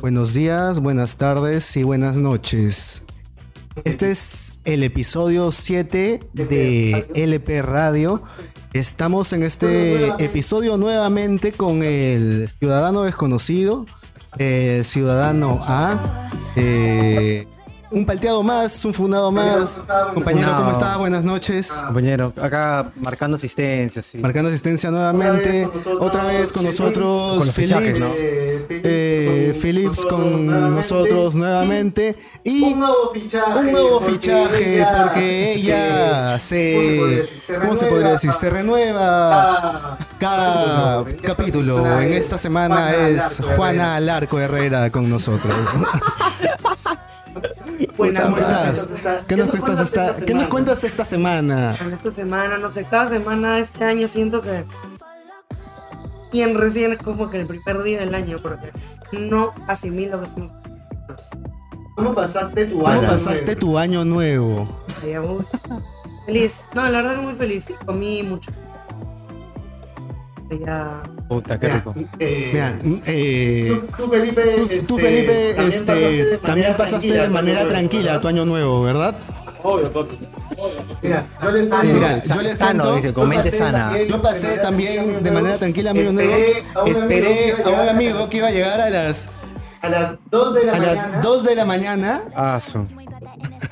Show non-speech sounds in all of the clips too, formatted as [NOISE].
Buenos días, buenas tardes y buenas noches. Este es el episodio 7 de LP Radio. Estamos en este episodio nuevamente con el ciudadano desconocido, el ciudadano A. eh, un palteado más, un fundado más. Compañero, ¿cómo Funado. estás? Buenas noches. Compañero, acá marcando asistencia, sí. Marcando asistencia nuevamente. Otra vez con nosotros, Con fichajes, Philips. ¿no? Eh, Philips con nosotros nuevamente. Y Un nuevo fichaje. un nuevo fichaje porque ella se. ¿Cómo se podría decir? Se renueva cada capítulo. En esta semana es Juana Alarco Herrera con nosotros. [LAUGHS] Buenas ¿Cómo noches. estás? ¿Qué nos cuentas esta, ¿qué nos cuentas esta semana? Esta semana, no sé, cada semana de este año siento que. Y en recién es como que el primer día del año, porque no asimilo que estamos. ¿Cómo pasaste tu ¿Cómo año? pasaste tu año nuevo? Feliz. No, la verdad muy feliz. Comí mucho. Ya. Puta, qué rico. Eh, Mira, eh, tú, tú, Felipe, Tú, este, tú, Felipe, también este, pasaste de también manera pasaste tranquila de tu manera año tranquila nuevo. tu año nuevo, ¿verdad? Mira, yo les Mira, Mira, yo les Sano, cuento, dice, con mente sana. también Yo pasé también de manera tranquila mi año nuevo. Esperé a un amigo que iba a Esperé a un llegar amigo que iba a llegar a las, a las 2 de la a mañana. las 2 de la mañana. Ah.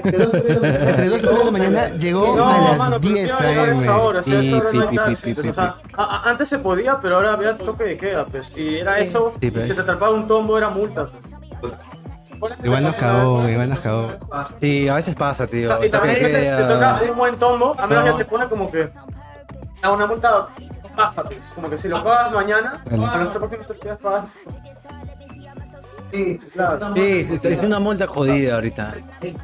Entre 2 y 3 de la mañana. Entre 2 y 3 de la mañana llegó No, a las mano, pero 10 ¿qué va a llegar a esa am. a Pi, no taxis, pi, o sea, a- a- antes se podía, pero ahora había toque de queda, pues. Y era eso, Sí, y pues. si te atrapaba un tombo era multa, pues. Igual nos cagó, igual nos cagó. Sí, a veces pasa, tío. Y también dices, te toca un buen tombo, a menos No. que te pone como que a una multa más fácil. Como que si lo pagas mañana, a no sé por qué no te quedas pagar. Sí, Claro. Sí, es, es una multa jodida ahorita.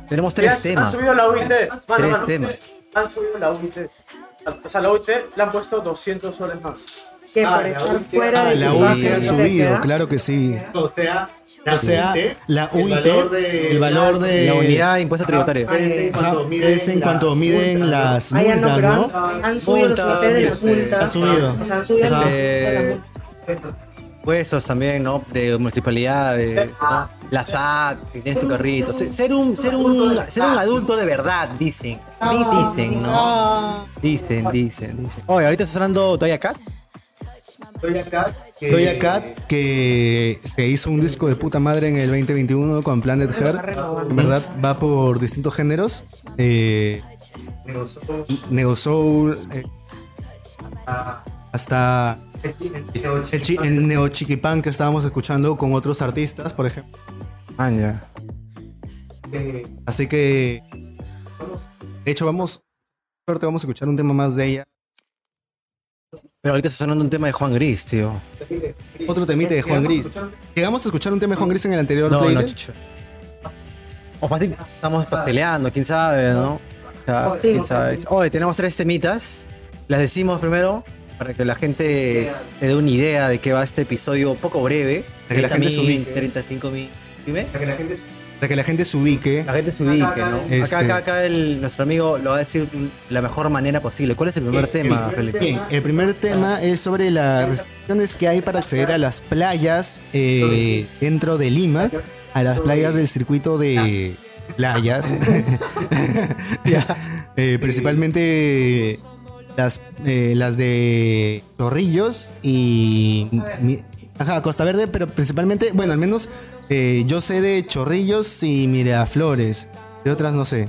Tenemos tres han- Han temas. subido la UIT. Mano, Tres mano, temas. Han subido la UIT. O sea, la UIT le han puesto 200 soles más. Que Ah, por la estar UIT. fuera Ah, de la UIT ha subido, claro que sí. o sea, la O sea, UIT, la el UIT, valor de- el valor de La unidad de impuesto tributario. Ajá, cuanto miden es en cuanto miden las Ah, multas, ¿no? han, han subido los de las este, multas. ha subido. O sea, han subido los de las Eh, multas. Puestos también, ¿no? De municipalidades, ¿no? La SAT, que tiene su carrito. Se- Ser un, ser un, ser un adulto de verdad, dicen. Dicen, ¿no? Dicen, dicen, dicen. Oye, ahorita está sonando Doja Cat. Doja Cat, que- Cat, que se hizo un disco de puta madre en el 2021 con Planet Her. En verdad, va por distintos géneros. Eh, Neo Soul, eh, hasta el chi- el Neo Chiquipán que estábamos escuchando con otros artistas, por ejemplo. Ah, ya. Así que, de hecho, vamos, suerte, vamos a escuchar un tema más de ella. Pero ahorita está sonando un tema de Juan Gris, tío. Otro temite de Juan Gris. Llegamos a escuchar un tema de Juan Gris en el anterior No, no, playlist. chucho. O fácil, estamos pasteleando, quién sabe, ¿no? O sea, quién sabe. Oye, tenemos tres temitas. Las decimos primero para que la gente se dé una idea de qué va este episodio poco breve. Para que la gente se 30.000, ubique. 35 mil. Dime. Para que la gente Para que la gente se ubique. La gente se ubique, ¿no? Este- Acá, acá, acá el, nuestro amigo lo va a decir la mejor manera posible. ¿Cuál es el primer tema, Felipe? Bien, el primer tema es sobre las restricciones que hay para acceder a las playas eh, dentro de Lima, a las playas del circuito de playas. [LAUGHS] [LAUGHS] Eh, principalmente las, eh, las de Torrillos y mi- ajá, Costa Verde, pero principalmente, bueno, al menos eh, yo sé de Chorrillos y Miraflores. De otras no sé.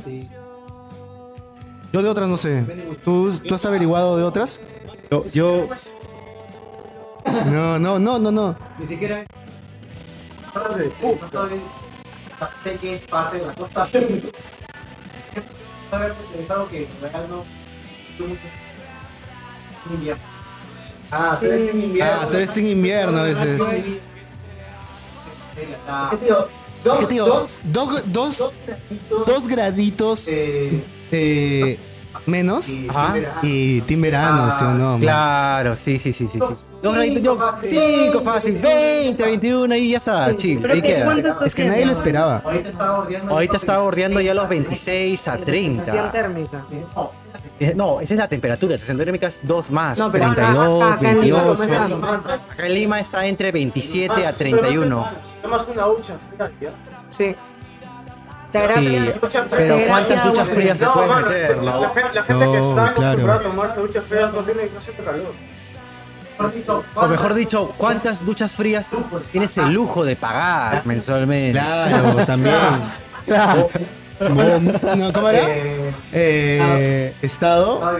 Yo de otras no sé. ¿Tú, tú has averiguado de otras? Yo, yo- No, no, no, no, no. sé que es parte de la costa. [LAUGHS] haber pensado que en realidad no. Invierno. Ah, tú eres en invierno. Ah, tú eres en invierno a veces. Ah, ¿Qué tío? Dos, dos, Dos, dos, graditos eh, eh, menos y Ajá. verano. y Team Verano, ¿sí o no? man? Claro, sí, sí, sí, sí. sí. Dos graditos, yo, cinco fácil, 20, 21, ahí ya está, chill, ahí que, queda. ¿cuánto está Es que nadie lo esperaba. Ahorita está bordeando. Ya los 26 a De sensación 30. térmica. Eh, No, esa es la temperatura, sensación térmica es 2 más, No, pero acá- 32, acá- acá en Lima, 28. ¿cómo está? Acá en Lima está entre 27 a 31. Tomas una ducha fría. Sí. Te Sí, pero ¿cuántas duchas frías se No, pueden mano, meter, la, no? la gente- gente que No, está claro. acostumbrada a tomarse duchas frías no tiene no siente calor. O mejor dicho, ¿cuántas duchas frías tienes el lujo de pagar mensualmente? Claro, también. [LAUGHS] Claro. No, ¿Cómo era? Eh, estado.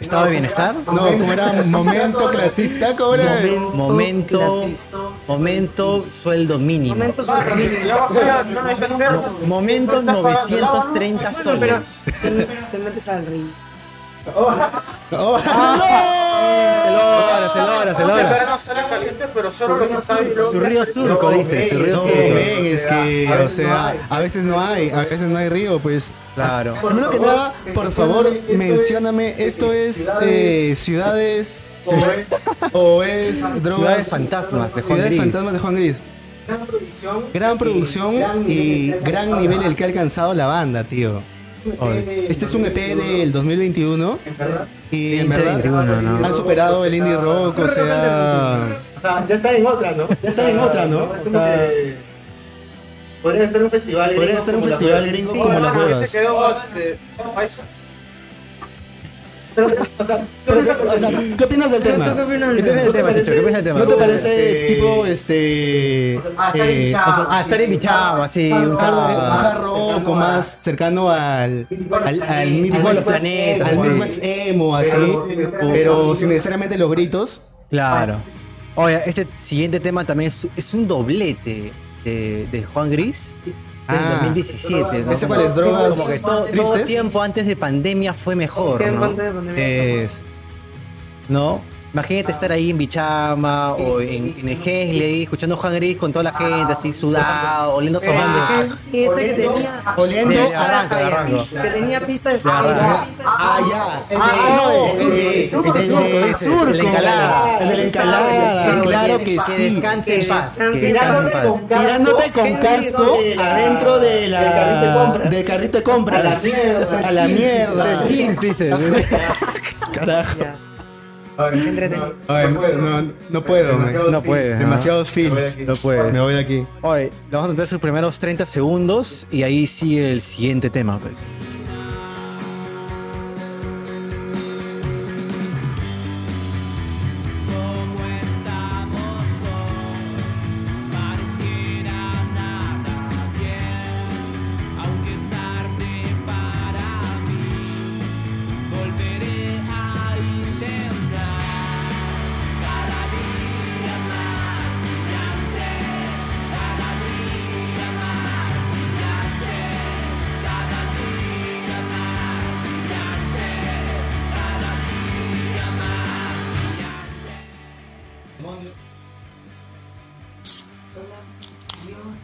¿Estado de bienestar? No, ¿cómo era? Momento clasista, ¿cómo era? Momento, clasista. momento, sueldo mínimo. Momento Ah, necesitas fría. Momento Estás pagando el agua, 930 Bueno, pero soles. te metes al río. Oh, Se logra, se logra, se El logra. verano sale caliente, pero solo lo que Su río surco, dice, su río surco. es que, o sea, a veces no hay, a veces no hay río, pues. Claro. Primero que nada, por favor, mencióname, ¿esto es eh, ciudades o es drogas? Ciudades fantasmas de Juan Ciudades Gris. fantasmas de Juan Gris. Gran producción y gran nivel el que ha alcanzado la banda, tío. Este es un EP del 2021 y en verdad 2021, ¿no? han superado el indie rock, o sea... Ya está en otra, ¿no? Ya está en otra, ¿no? Podrían estar en un festival. Podrían estar en un festival gringo como las Ahí huevas. ¿Qué opinas del ¿Tú tema? qué opinas? ¿Qué te parece el tema. ¿No te parece tipo este eh, o sea, Ah, estar en Bichama, sí, un un hard, un sábado. hard rock o más cercano al al, al Midwest, planetas, al pues. Midwest emo así, pero sin necesariamente los gritos. Claro. Oye, este siguiente tema también es, es un doblete de, de Juan Gris del Ah. 2017. ¿no? ¿Ese cuál es? ¿Drogas Como que todo, todo tiempo antes de pandemia fue mejor, Tiempo ¿no? antes de pandemia. Es ¿No? Imagínate estar ahí en Bichama o en, en el Hensley escuchando Juan Gris con toda la gente así sudado, oliendo sobaco. Y este que tenía. Oliendo. Que tenía pista de Ah, ah, ya. El Ah, de- el de- de- surco, el de la claro que sí. descanse en paz. Que descanse. descanse en paz. Tirándote con casco adentro de la, del carrito de compras. A la mierda. A la mierda. [LAUGHS] Carajo. No, no puedo. No puede. Demasiados feels. No puede. Me voy de aquí. Oye, vamos a ver sus primeros 30 segundos y ahí sigue el siguiente tema, pues.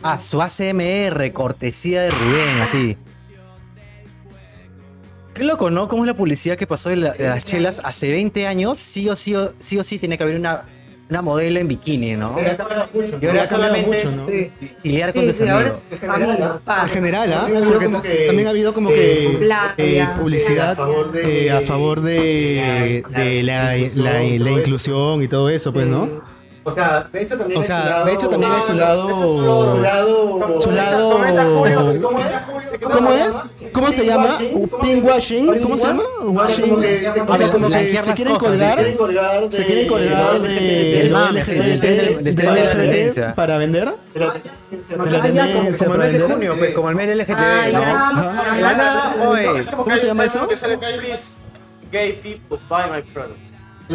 Ah, su ACMR, cortesía de Rubén, así. Qué loco, ¿no? ¿Cómo es la publicidad que pasó de, la- de las chelas hace 20 años? Sí o sí, o- sí o sí tiene que haber una, una modelo en bikini, ¿no? Y Ya ahora ha cambiado solamente mucho. Sí. con Sí, sí, pa. En general, ¿ah? Porque ta- también ha habido como que Playa. eh, publicidad eh, a favor de, de la, la- la inclusión y todo eso, pues, ¿no? O sea, de hecho también O hay su sea, lado- de hecho también hay su lado... su lado... Su lado... ¿Cómo es? ¿Cómo se llama? Pinkwashing. ¿Cómo se llama? Washing. O sea, como que se quieren colgar. Se quieren colgar de Del mame, del tren de la tendencia. para vender. De la ya, como, tendencia como el mes de junio, pues, como el mes del LGTB, Ah, ¿no? ya. Ajá. De la nada, oye, Es como ¿Cómo se llama es eso? Gay people buy my products. de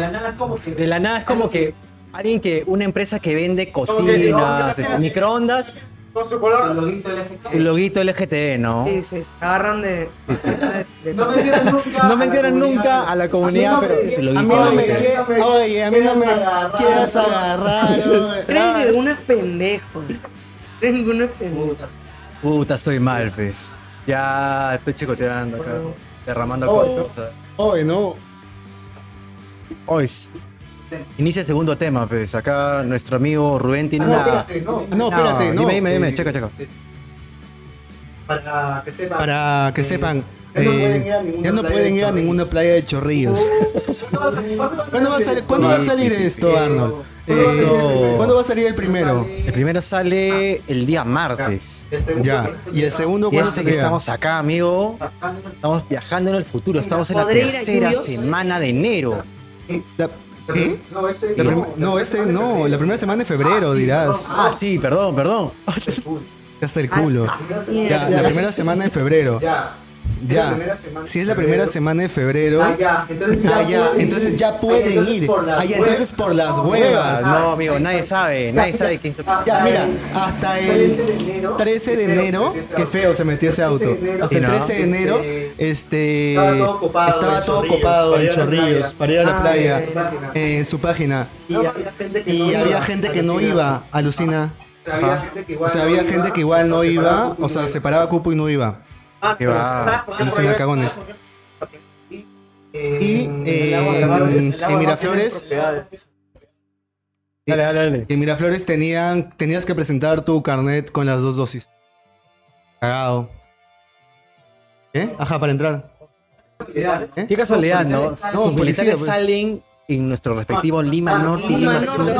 la nada es como que alguien que, una empresa que vende cocinas, no, este, microondas, Con su color. un loguito LGTB, ¿no? Sí, sí, se agarran de. de- No mencionan nunca, No mencionan nunca a la comunidad, A mí no pero A loguito mí no me LGTB. quieras, oye, a mí no me quieras agarrar. Creen que uno es pendejo. Creen que uno es pendejo. Puta, estoy mal, pues. Ya estoy chicoteando acá, derramando Oh. cosas. Oye, no. Hoy inicia el segundo tema, pues. Acá nuestro amigo Rubén tiene No, una. espérate, no. No, espérate, no. Dime, dime, dime, Eh, checa, checa. Para que sepan. Para que sepan, Ya no eh, pueden ir a ninguna ya no playa de ir a Chorrillos. ninguna playa de chorrillos. [LAUGHS] ¿Cuándo va a salir- ¿Cuándo va a salir, ¿cuándo va a salir esto, Arnold? Eh, No. ¿Cuándo va a salir el primero? El primero sale el día martes. Ya. ¿Y el segundo cuándo que estamos acá, amigo, estamos viajando en el futuro. Estamos en la ¿Podré ir a tercera semana de enero. No, este La no, este no, la primera semana de febrero dirás. Ah, sí, perdón, perdón. Hasta el culo. Ya, la primera semana de febrero. Ya. Ya. Si es la primera semana de febrero. Ah, ya. Entonces ya, Ah, ya, pueden entonces ir. ya Ah, pueden entonces ir. por las Ah, ya, entonces por las huevas. No, amigo, nadie sabe, nadie sabe quién Ya, mira, hasta el 13 de enero. 13 de enero, qué feo se metió ese auto. Hasta el Sí, ¿no? 13 de enero, este, Estaba todo copado estaba en todo Chorrillos, copado para en ir a la Chorrillos playa. para ir a la Ah, playa, en su página. Y había gente que no iba. Alucina. O sea, había gente que igual no iba, o sea, se paraba cupo y no iba. Ah, Qué pero va. ¿sabes por qué? Alucina cagones. Y eh, en, en Miraflores, Dale, dale, dale. en Miraflores tenían, tenías que presentar tu carnet con las dos dosis. Cagado. ¿Eh? Ajá, para entrar. Qué casualidad, ¿no? No, Los policía, militares pues. salen en nuestro respectivo Lima Norte y Lima Sur.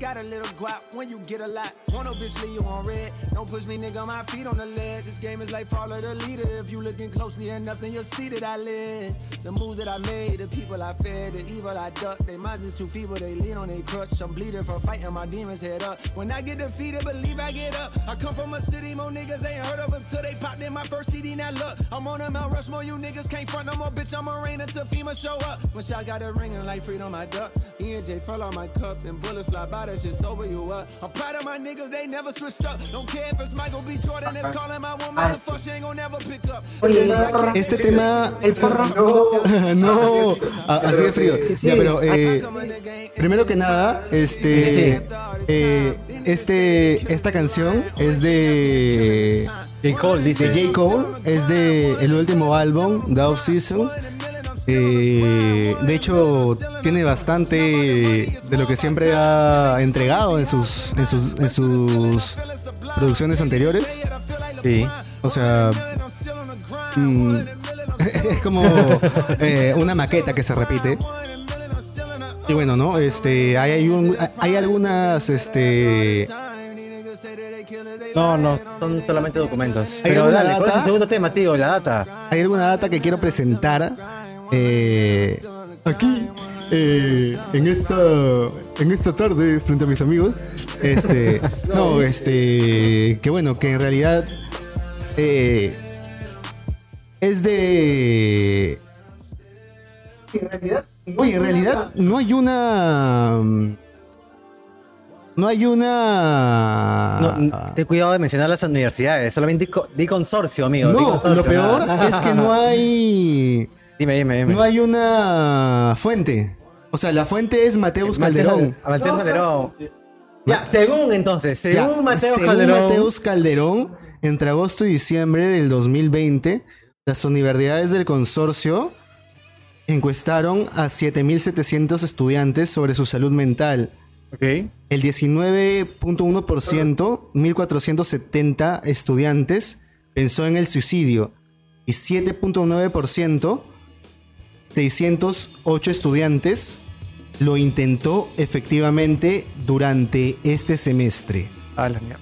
Got a little guap when you get a lot. Want no bitch leave you on red. Don't push me, nigga, my feet on the ledge. This game is like follow the leader. If you looking closely enough, then you'll see that I live. The moves that I made, the people I fed, the evil I ducked. They minds is too feeble, they lean on their crutch. I'm bleeding from fighting my demons head up. When I get defeated, believe I get up. I come from a city, more niggas ain't heard of until they popped in my first CD. Now look, I'm on a Mount Rushmore, you niggas can't front no more, bitch. I'm a rain until FEMA show up. When shot got a ringing like freedom, I duck. E and J fell on my cup, and bullets fly by, that shit sober you up. I'm proud of my niggas, they never switched up. Don't care if it's Michael B. Jordan that's calling my woman, the fuck she ain't gonna never pick up. Oye. Este tema. El porro. no, a- así de frío. Ya, pero eh, primero que nada, este, eh, este, esta canción es de J. Cole de dice. J Cole, es de el último álbum, The Off Season. Eh, de hecho, tiene bastante de lo que siempre ha entregado en sus, en sus, en sus producciones anteriores. Sí. O sea, mm, [LAUGHS] es como eh, una maqueta que se repite. Y bueno, ¿no? Este, hay, hay, un- hay algunas, este, No, no, son solamente documentos. ¿Hay Pero dale, ¿cuál es data? el segundo tema, tío? La data. hay alguna data que quiero presentar eh, aquí eh, en esta en esta tarde frente a mis amigos. Este, [LAUGHS] no, este, que bueno, que en realidad eh, es de En realidad. Oye, en realidad no hay una. No hay una. No, ten cuidado de mencionar las universidades. Solamente di, co- di consorcio, amigo. di No, consorcio. lo peor es que no hay. Dime, dime, dime. No hay una fuente. O sea, la fuente es Mateus Calderón. A Mateus Calderón. Ya, según entonces, Ya, según Mateus según Calderón. Mateus Calderón, entre agosto y diciembre del 2020, las universidades del consorcio encuestaron a 7.700 estudiantes sobre su salud mental. Ok. El 19.1%, 1.470 estudiantes, pensó en el suicidio. Y 7.9%, 608 estudiantes, lo intentó efectivamente durante este semestre. Ah, la mierda.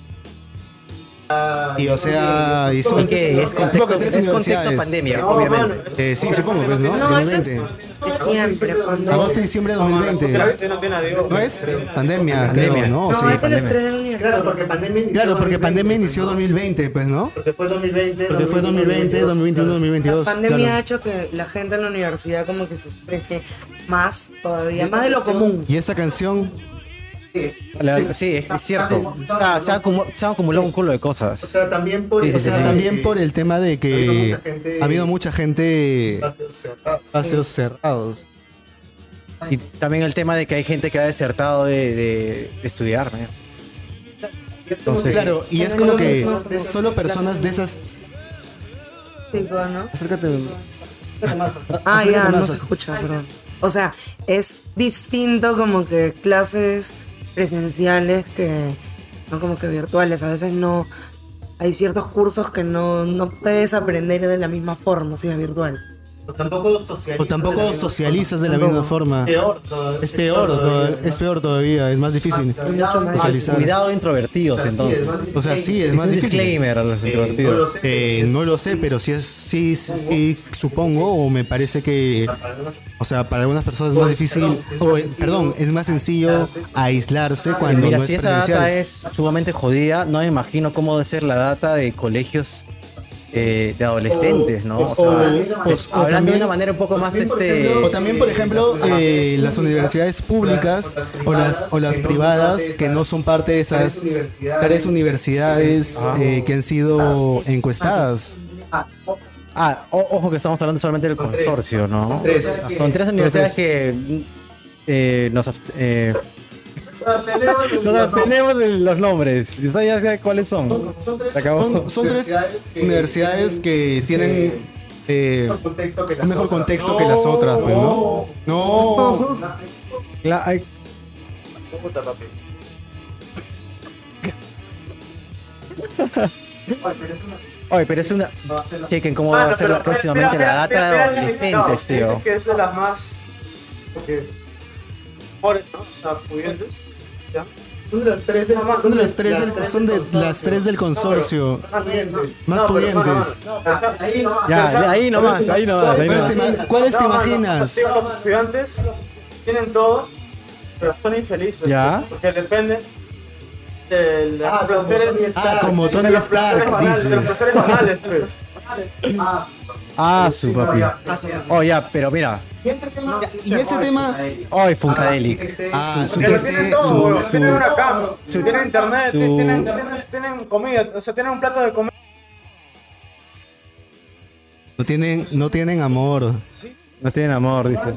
Y o sea, y son... Es contexto, es contexto pandemia, obviamente. Eh, sí, supongo, pues, ¿no? No, eso es, 2020. es siempre cuando. Agosto y diciembre de 2020. No tiene a Dios. ¿No es? Pandemia, Pandemia. creo, ¿no? No, Sí, es el pandemia. estrés de la universidad. Claro, porque pandemia inició. Claro, porque 2020, pandemia inició ¿no? 2020, pues, ¿no? Porque fue 2020. Porque fue 2020, 2021, La 2022. pandemia ha claro. hecho que la gente en la universidad como que se estrese más todavía, más de lo común. Y esa canción, La- Sí, es, es cierto. O sea, se, ha acumu- se han acumulado un culo de O cosas. sea, también por. Sí, sí, o sea, sí. también por el tema de que Ha habido mucha gente- ha Espacios cerrados. Y también el tema de que hay gente que ha desertado de, de- de estudiar, man. Entonces, Claro, y es como que solo personas de esas. Acércate. Ah, acércate ya, no se escucha, perdón. O sea, es distinto como que clases presenciales que no como que virtuales. A veces no, hay ciertos cursos que no, no puedes aprender de la misma forma si es virtual. O tampoco socializas. O tampoco de la misma socializas de la misma forma. Peor todavía. Es peor, todavía, es peor todavía, es más difícil. mucho más socializar. Cuidado de introvertidos, es, entonces. O sea, sí, es Es más un difícil. disclaimer a los Eh, introvertidos. no lo sé, Eh, no lo sé, pero sí es, sí, sí, supongo o me parece que, o sea, para algunas personas es más difícil, o eh, perdón, es más sencillo aislarse cuando Mira, no si es esa data es sumamente jodida, no me imagino cómo debe ser la data de colegios eh, de adolescentes, ¿no? O sea, o- hablando también- de una manera un poco más este. O también, por ejemplo, eh, las universidades públicas o las, o las privadas que no son parte de esas tres universidades eh, que han sido encuestadas. Ah, ojo que estamos hablando solamente del consorcio, ¿no? Tres. Son tres universidades que eh, nos, eh, [LAUGHS] de los nombres. ¿Y ¿Ustedes ya saben cuáles son? Se acabó. Son, son tres universidades que tienen eh, contexto que un mejor contexto que las otras, pues, ¿no? No. [LAUGHS] La- ay, Puta, [LAUGHS] papi. Oye, pero es una. Chequen cómo va Mano, a ser pero, la- próximamente la data de adolescentes, sí, dicen tío. que es de las más. porque, pobres, ¿no? O sea, pudientes. ¿Ya? Son de las tres del, Son de las tres del, son de las tres del consorcio. Más pudientes. Más No, pero, mano, pudientes. ahí no. Ya, ahí nomás, ahí nomás, ahí ¿Cuáles te, nomás. No, imaginas? los estudiantes tienen todo, pero son infelices. Ya. Porque dependen de las Ah, Tony Ah, como de Tony los Stark, banales, De los dices. profesores banales, pues. Ah, su papi. Oh, ya, pero mira. Y este tema. Y ese tema, Hoy Funkadelic. ah, Su- que Pero su- tienen todo, su- tienen una cama, tienen internet, su- tienen, tienen, tienen comida, o sea, tienen un plato de comida. no tienen, no tienen amor, No tienen amor, dice.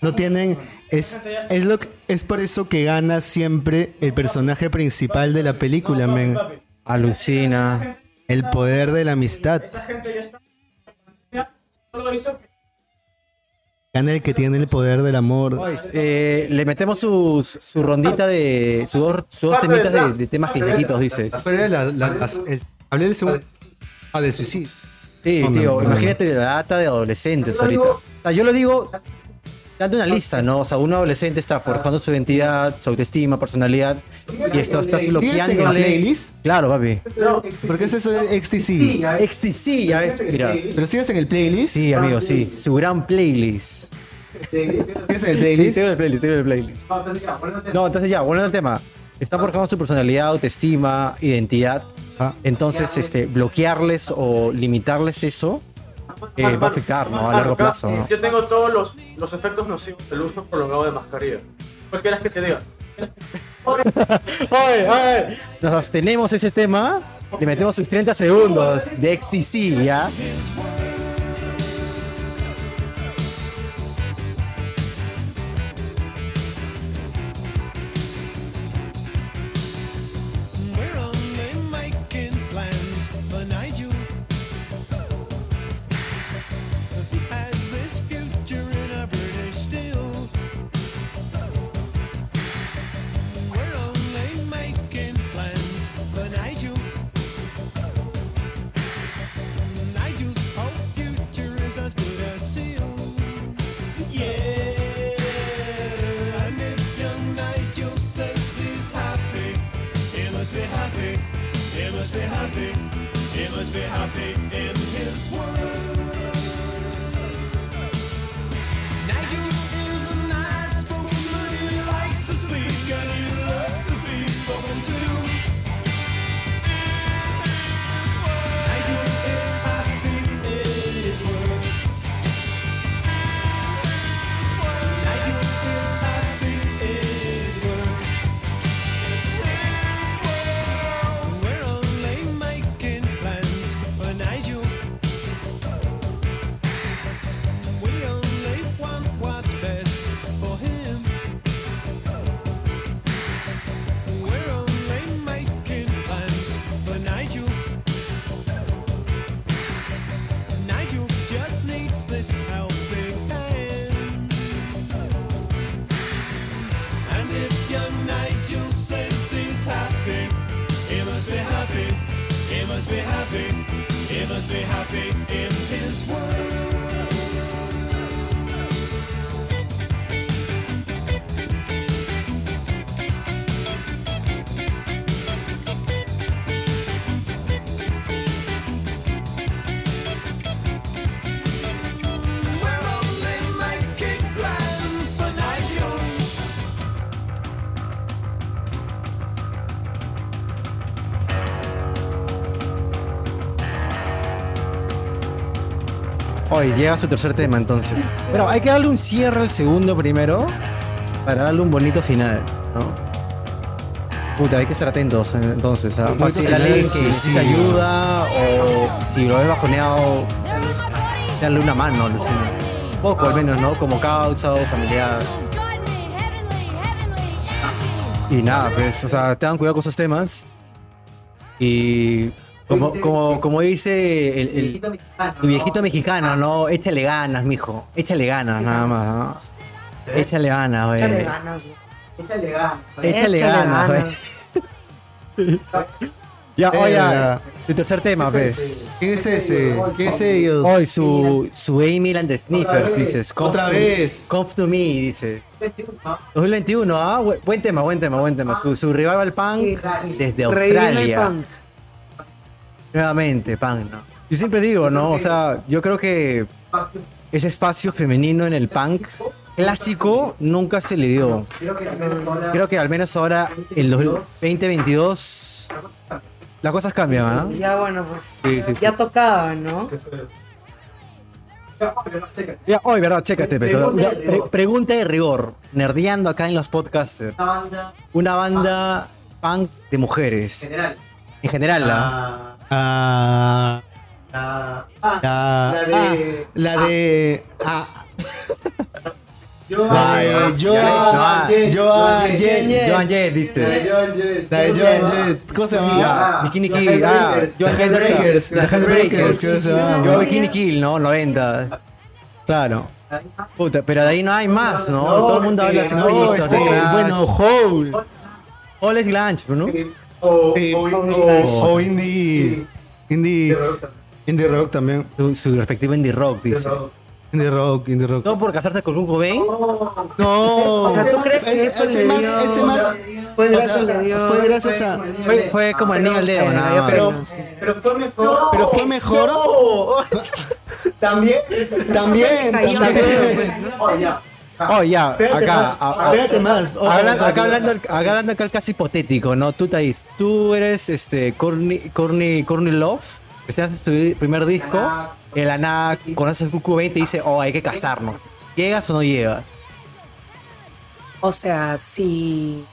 no tienen, es, es lo que, es por eso que gana siempre el personaje principal de la película, men. Alucina. El poder de la amistad. Esa gente ya está. Solo hizo que Gana el que tiene el poder del amor. Eh, le metemos su, su rondita de. Sus dos, temitas de, de temas cliquejitos, dices. La- la- el- hablé del segundo. Ah, de suicidio. Sí, tío, no, no. imagínate la data de adolescentes ahorita. O sea, yo lo digo, dando una lista, ¿no? O sea, un adolescente está forjando su identidad, su autoestima, personalidad, y esto estás ¿Tienes en el bloqueándole. playlist? Claro, papi. ¿Por qué es eso de XTC? XTC, ya ves, mira. ¿Pero sigues en el playlist? Sí, amigo, sí. Su gran playlist. ¿Sigues en el Sí, playlist? sigue en el playlist, sigue en el playlist. No, entonces ya, volviendo al tema. Está forjando su personalidad, autoestima, identidad. Ah. Entonces, este, bloquearles o limitarles eso eh, va a afectar, ¿no? A largo plazo, ¿no? Yo tengo todos los, los efectos nocivos del uso prolongado de mascarilla. ¿Qué quieres que te diga? Oye, oye, Nos abstenemos ese tema, le metemos sus 30 segundos de XTC, ¿ya? To. Hoy llega su tercer tema entonces. Pero hay que darle un cierre al segundo primero para darle un bonito final, ¿no? Puta, hay que estar atentos eh, entonces. ¿ah? final, alguien que sí, necesita sí. ayuda o si lo ves bajoneado, darle una mano, alucina. Un poco al menos, ¿no? Como causa o familiar. Y nada, pues, o sea, tengan cuidado con esos temas. Y como, como, como dice el, el- tu viejito mexicano, ¿no? Échale ganas, mijo. Échale ganas, nada más, ¿no? Échale ganas, güey. Échale ganas, güey. Échale Échale ganas, ganas. güey. [LAUGHS] Ya, Eh, oye, ya. tu tercer tema, pues. ¿Quién es ese? ¿Quién es ellos? Hoy su, su Amy and the Sniffers, dices. Otra vez. Come to me, dice. 2021, ¿ah? Bu- Buen tema, buen tema, buen tema. Su, su revival punk Sí. desde el Australia. Nuevamente, punk, ¿no? Yo siempre digo, ¿no? O sea, yo creo que ese espacio femenino en el punk clásico nunca se le dio. Creo que al menos ahora, en los 2022, las cosas cambian, ¿ah? Ya bueno, pues Sí, sí, ya tocaba, ¿no? Ya, hoy, ¿verdad? Chécate, una pre- pregunta de rigor. Nerdeando acá en los podcasters. Una banda punk de mujeres. En general, ¿ah? Ah, La, ah, la de. ah, la de. Ah, la de Joan. Jett, Joan Jett. Joan Jett, La de dice. Joan Jett. La de Joan Jett. ¿Cómo se llama? Bikini Kill. Ah. Joan. Headbreakers. The Headbreakers. Yo Bikini Kill, ¿no? 90. Claro. Puta, pero de ahí no hay más, ¿no? Todo el mundo habla de No, Sex Pistols, este, bueno, Hole. All is Glanch, ¿no? O, Eh, o, o, o indie. Indie. Indie rock también. Su, su respectivo indie rock, dice. Indie rock, indie rock. ¿Todo por casarte con Kurt Cobain? No. O sea, ¿tú crees que eso ese le más, dio- ese más. Fue o gracias sea, le dio- fue gracias a. Fue, fue como el niño al dedo, nada. Pero- sí. Pero fue mejor. Pero fue mejor. [LAUGHS] También. También, Cayó. también. Oh, ya. Oh, acá. acá hablando, acá el caso hipotético, ¿no? Tú, Thais, tú eres este Courtney, Courtney, Courtney Love, que se hace tu primer disco, en la nada conoces Cucu 20 y dice, oh, hay que casarnos. ¿Llegas o no llegas? O sea, sí.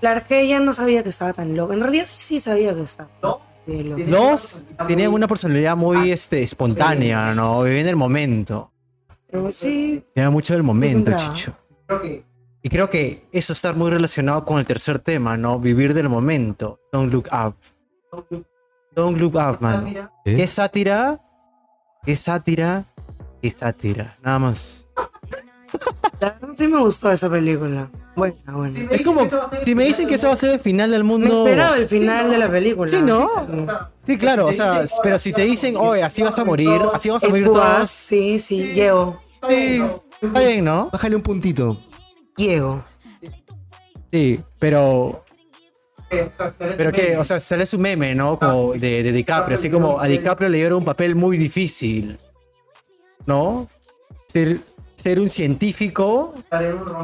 Claro, es que ella no sabía que estaba tan loca. En realidad sí sabía que estaba. Sí. Los tenían una personalidad muy este, espontánea, ¿no? Vivían el momento. Pero sí, mucho del momento, chicho. Y creo que eso está muy relacionado con el tercer tema, ¿no? Vivir del momento. Don't look up. Don't look up, man. ¿Eh? ¿Qué sátira? ¿Qué sátira? ¿Qué sátira? Nada más. la verdad sí me gustó esa película. Buena, buena. Es como, si me dicen que eso va a ser el final del Me mundo. esperaba el final de la película. Sí, ¿no? Sí, claro, o sea, pero si te dicen, oye, así vas a morir, así vas a morir todos. sí, sí, llego. Sí, está bien, ¿no? Bájale un puntito. Llego. Sí, pero. Pero que, o sea, sale su meme, ¿no? Como de, de DiCaprio, así como a DiCaprio le dieron un papel muy difícil, ¿no? Ser, ser un científico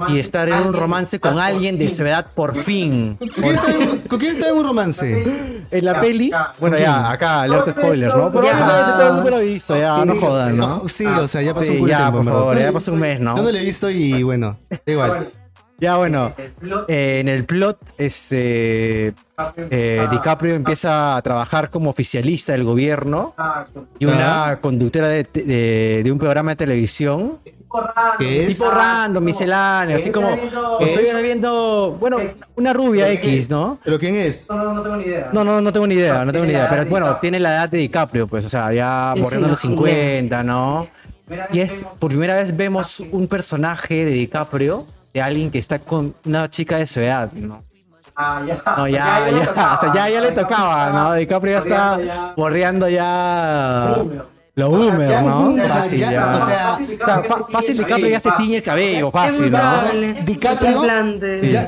y estar en un romance con alguien de su edad por fin. ¿Con quién está en, ¿con quién está en un romance? En la peli, bueno, ya, acá, alerta spoilers, ¿no? Obviamente todo el mundo lo ha visto, ya, no jodan, ¿no? [LAUGHS] Sí, o sea, ya pasó un culo ya, tiempo, por favor, ya pasó un mes, ¿no? Yo no lo he visto y bueno, da igual. Ya bueno, eh, en el plot, este eh, DiCaprio empieza a trabajar como oficialista del gobierno y una conductora de, de- de un programa de televisión, ¿Qué es? tipo random, misceláneo, así como estoy viendo, bueno, una rubia X, ¿no? ¿Pero quién es? No, no, no tengo ni idea, no tengo ni idea, pero bueno, tiene la edad de DiCaprio, pues, o sea, ya borrando los imagínate. 50, ¿no? Y es, por primera vez vemos un personaje de DiCaprio, de alguien que está con una chica de su edad, ¿no? Ah, ya. No, ya, ya, [LAUGHS] o sea, ya, ya le tocaba, ¿no? DiCaprio ya está bordeando ya lo húmedo, ¿no? o sea, Fácil, ya- ya. o sea, O sea, fa- fácil DiCaprio ya se tiñe el cabello, fácil, ¿no? Dale. DiCaprio- Semblante, Sí.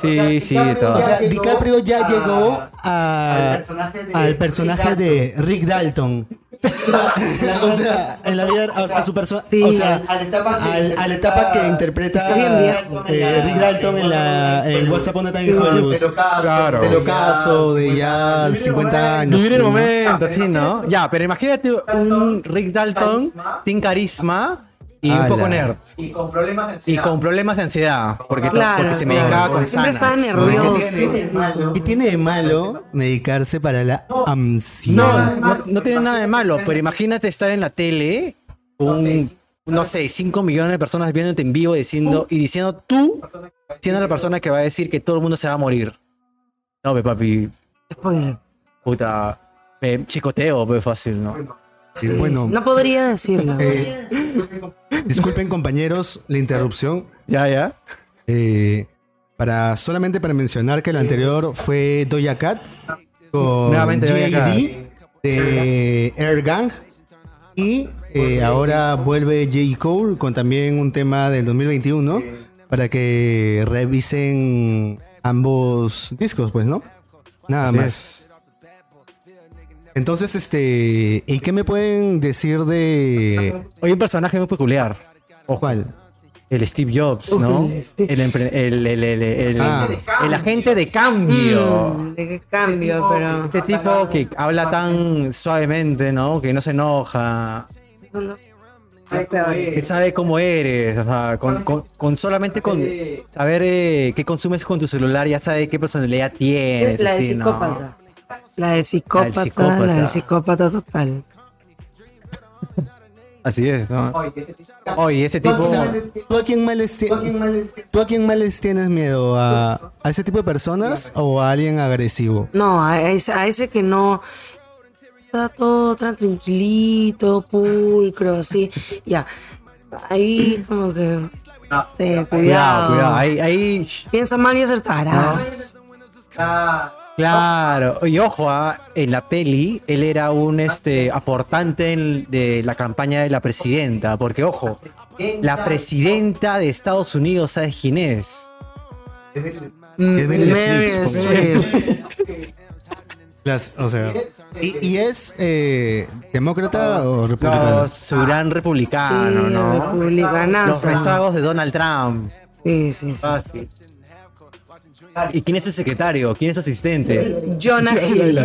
Sí, sí, de todo. O sea, DiCaprio ya llegó a- al personaje de al personaje de Rick Dalton. [LAUGHS] o sea, en la vida, a su persona, Sí. o sea, A la etapa que al- a la etapa que interpreta Está bien viejo. eh, Rick Dalton en la en What's Up on a Time in Hollywood. del ocaso. Claro. Del ocaso de ya 50 años. Vivir el momento, sí, ¿no? Ya, pero imagínate un Rick Dalton sin carisma y un poco nerd. Y con problemas de Y ansiedad. con problemas de ansiedad, porque, Claro, porque se claro. medicaba con Siempre estaba nervioso. ¿Qué tiene, de malo? ¿Qué tiene de malo medicarse para la ansiedad? No, no, no tiene nada de malo, pero imagínate estar en la tele, un, no sé, 5 millones de personas viéndote en vivo diciendo, y diciendo tú, siendo la persona que va a decir que todo el mundo se va a morir. No, ve, papi, puta, me chicoteo, ve fácil, ¿no? Sí, bueno, No podría decirlo. eh, disculpen compañeros la interrupción. Ya, ya. Eh, para solamente para mencionar que lo anterior fue Doja Cat con Nuevamente Doja J.D. de Air Gang y eh, ahora vuelve J. Cole con también un tema del 2021 para que revisen ambos discos, pues, ¿no? Nada Así más. es. Entonces, este, ¿y qué me pueden decir de Oye, un personaje muy peculiar. cuál? El Steve Jobs, ¿no? El, el, el, el, el- Ah. el agente de cambio. Mm, ¿De cambio? Pero. Este tipo que habla tan suavemente, ¿no? Que no se enoja. Que sabe cómo eres. O sea, con, con- con solamente con saber eh, qué consumes con tu celular, ya sabe qué personalidad tienes. La de ¿no? Psicópata. La de psicópata, la de psicópata. total. Así es, ¿no? Oye, ese tipo. ¿tú a quién más les, ti- ¿tú a quién más les tienes miedo? ¿A, a ese tipo de personas o a alguien agresivo? No, a ese, a ese que no está todo tan tranquilito, pulcro, así. Ya. Ahí como que. No sé, cuidado. Cuidado, cuidado. Ahí, ahí. Piensa mal y acertarás. Claro, y ojo, ah, en la peli él era un este aportante en- de la campaña de la presidenta, porque ojo, la presidenta de Estados Unidos, ¿sabes quién es? Mm. Las- o sea, ¿y, y es eh, demócrata o republicano? Los su gran republicano, Sí, ¿no? Los rezagos de Donald Trump. Sí, sí, sí. Fácil. ¿Y quién es su secretario? ¿Quién es su asistente? Jonah [LAUGHS] Hill.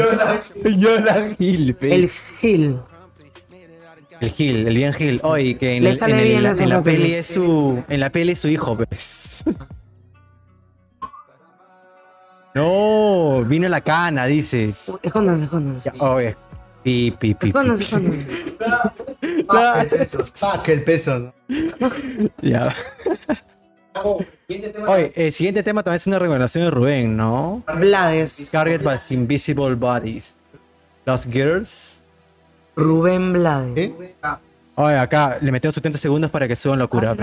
Jonah Hill. El Hill. El Gil, el bien Gil. Hoy que en, Le el- sale en el- bien en la peli es su en la peli es su hijo, pues. [LAUGHS] No, vino la cana, dices. Escóndanse, escóndanse. Oye, pi, pi, pi, pi, Escóndanse, pi. escóndanse. Ah, [LAUGHS] que el peso. ¿no? Oye, el siguiente tema también es una recomendación de Rubén, ¿no? Blades. Target by Invisible Bodies. Los Girls. Rubén Blades. ¿Eh? Oye, acá le metieron 70 segundos para que suban locura,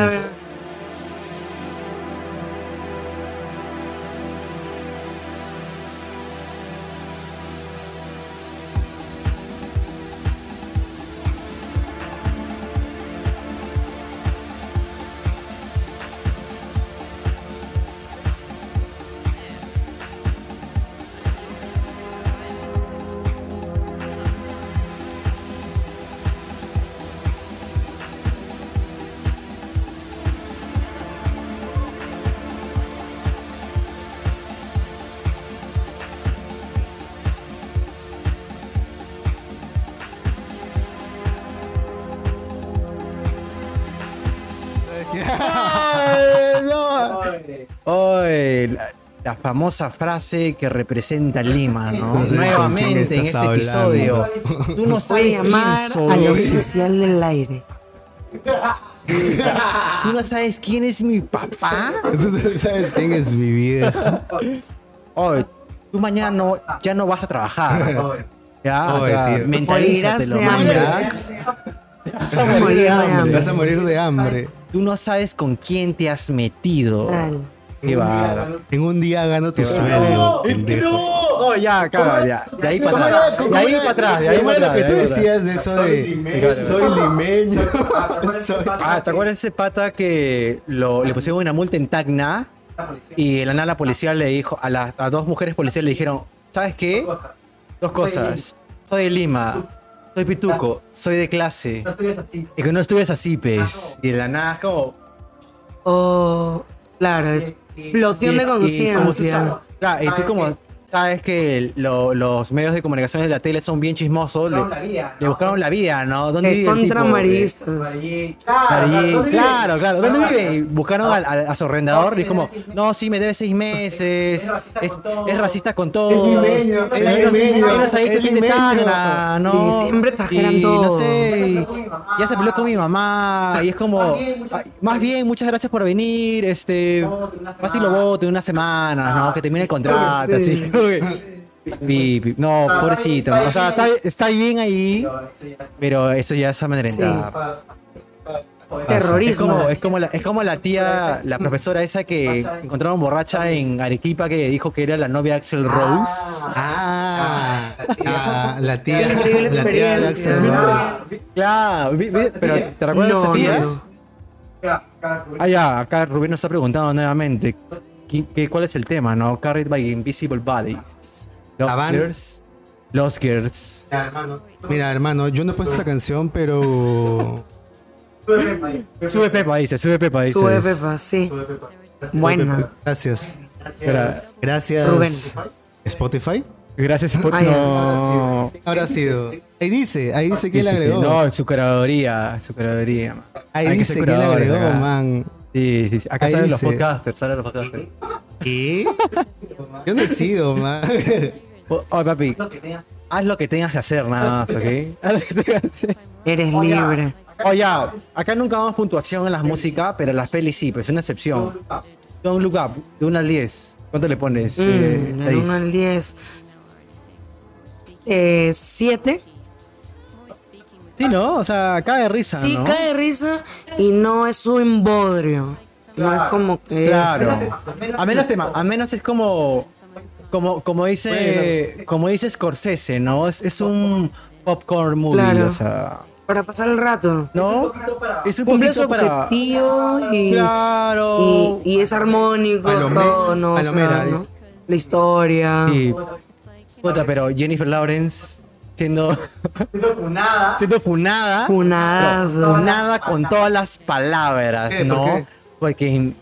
la, famosa frase que representa Lima, ¿no? No sé Nuevamente en este hablando. episodio. Tú no Voy a sabes quién llamar al soy. oficial del aire. Tú no sabes quién es mi papá. ¿Tú no sabes quién es mi vieja? Oye, tú mañana no, ya no vas a trabajar. Ya, o Oye, sea, tío. mentalízatelo. Vas a morir de hambre. Vas a morir de hambre. Tú no sabes con quién te has metido. Tal. Qué bárbaro. En un día gano tu sueldo. pendejo. Oh, ya, ya. De ahí para ¿Cómo atrás. De ahí para atrás. De ahí para atrás. que tú decías de eso de soy limeño? Soy- [LAUGHS] Ah, ¿te acuerdas de ese pata que lo, le pusieron una multa en Tacna? Y de la nada la policía le dijo, a, las a dos mujeres policías le dijeron, ¿sabes qué? Dos cosas. Soy de Lima, soy pituco, soy de clase. Y que no estudias así, pez. Y de la nada es como... Oh, claro, explosión de y como tú conciencia. y tú como sabes que lo- los medios de comunicación de la tele son bien chismosos, le, le buscaron la vida, ¿no? ¿Dónde vive contra tipo? maristas. Allí, claro, claro. ¿Dónde vive? Y Buscaron al, al- a su arrendador y es como, no, sí, me debe seis meses, es, es racista con todos. Es limeño, es limeño, ¿no? Siempre exageran y, No todo. sé, ya se peleó con mi mamá y es como, "Ay, más bien, muchas gracias por venir, este, fácil lo voto en unas semanas, ¿no? Que termine el contrato, así. Como que- Pi, pi, No, pobrecito. O sea, está, está bien ahí, pero eso ya es amedrentar. Es Terrorismo. como, es, como la, es como la tía, la profesora esa que encontraron borracha en Arequipa que dijo que era la novia de Axel Rose. Ah, ah, la tía, Increíble la tía de experiencia. Axel Rose. Claro, pero ¿te recuerdas de esa tía? Ah, ya, acá Rubén nos está preguntando nuevamente ¿qué, qué- cuál es el tema, ¿no? Carried by Invisible Bodies. Los Girls. Los Girls. Mira, hermano, yo no he puesto esa canción, pero. Sube Pepa, dice, sube Pepa, dice. Sube Pepa, sí. Buena. Gracias. Espera, Gracias. Rubén. ¿Spotify? Gracias por... No. Ahora ha sido. Ahí dice, ahí dice quién le Sí, sí, sí. agregó. No, en su curaduría, su curaduría. man. ahí Hay que dice quién le curadores agregó, man. Sí, sí, sí. Acá Ahí salen los podcasters, salen los podcasters. ¿Qué? Yo no he sido, man. Oh, oh, papi, haz lo que tengas que hacer nada más, ¿ok? [LAUGHS] Haz lo que tengas que hacer. Eres libre. Ya, acá nunca damos puntuación en las músicas, pero en las pelis sí, pues es una excepción. Don't Look Up, de 1 al 10. ¿Cuánto le pones? eh, Mm, del Thais? 1 al 10. Eh, 7. Sí, ¿no? O sea, cae de risa, Sí, ¿no? cae de risa y no es un bodrio. No es como que. es- Claro. A menos tema, a menos es como como como dice como dice Scorsese, ¿no? Es, es un popcorn movie, Claro. o sea, Para pasar el rato. ¿no? Es un Cumple su poquito para objetivo y, Claro. y, y es armónico Palome- todo, ¿no? O sea, ¿no? La historia. Sí. Puta, pero Jennifer Lawrence siendo siendo funada, Funadas. pero funada con todas las palabras, ¿Qué? ¿Por ¿no? qué? Porque en,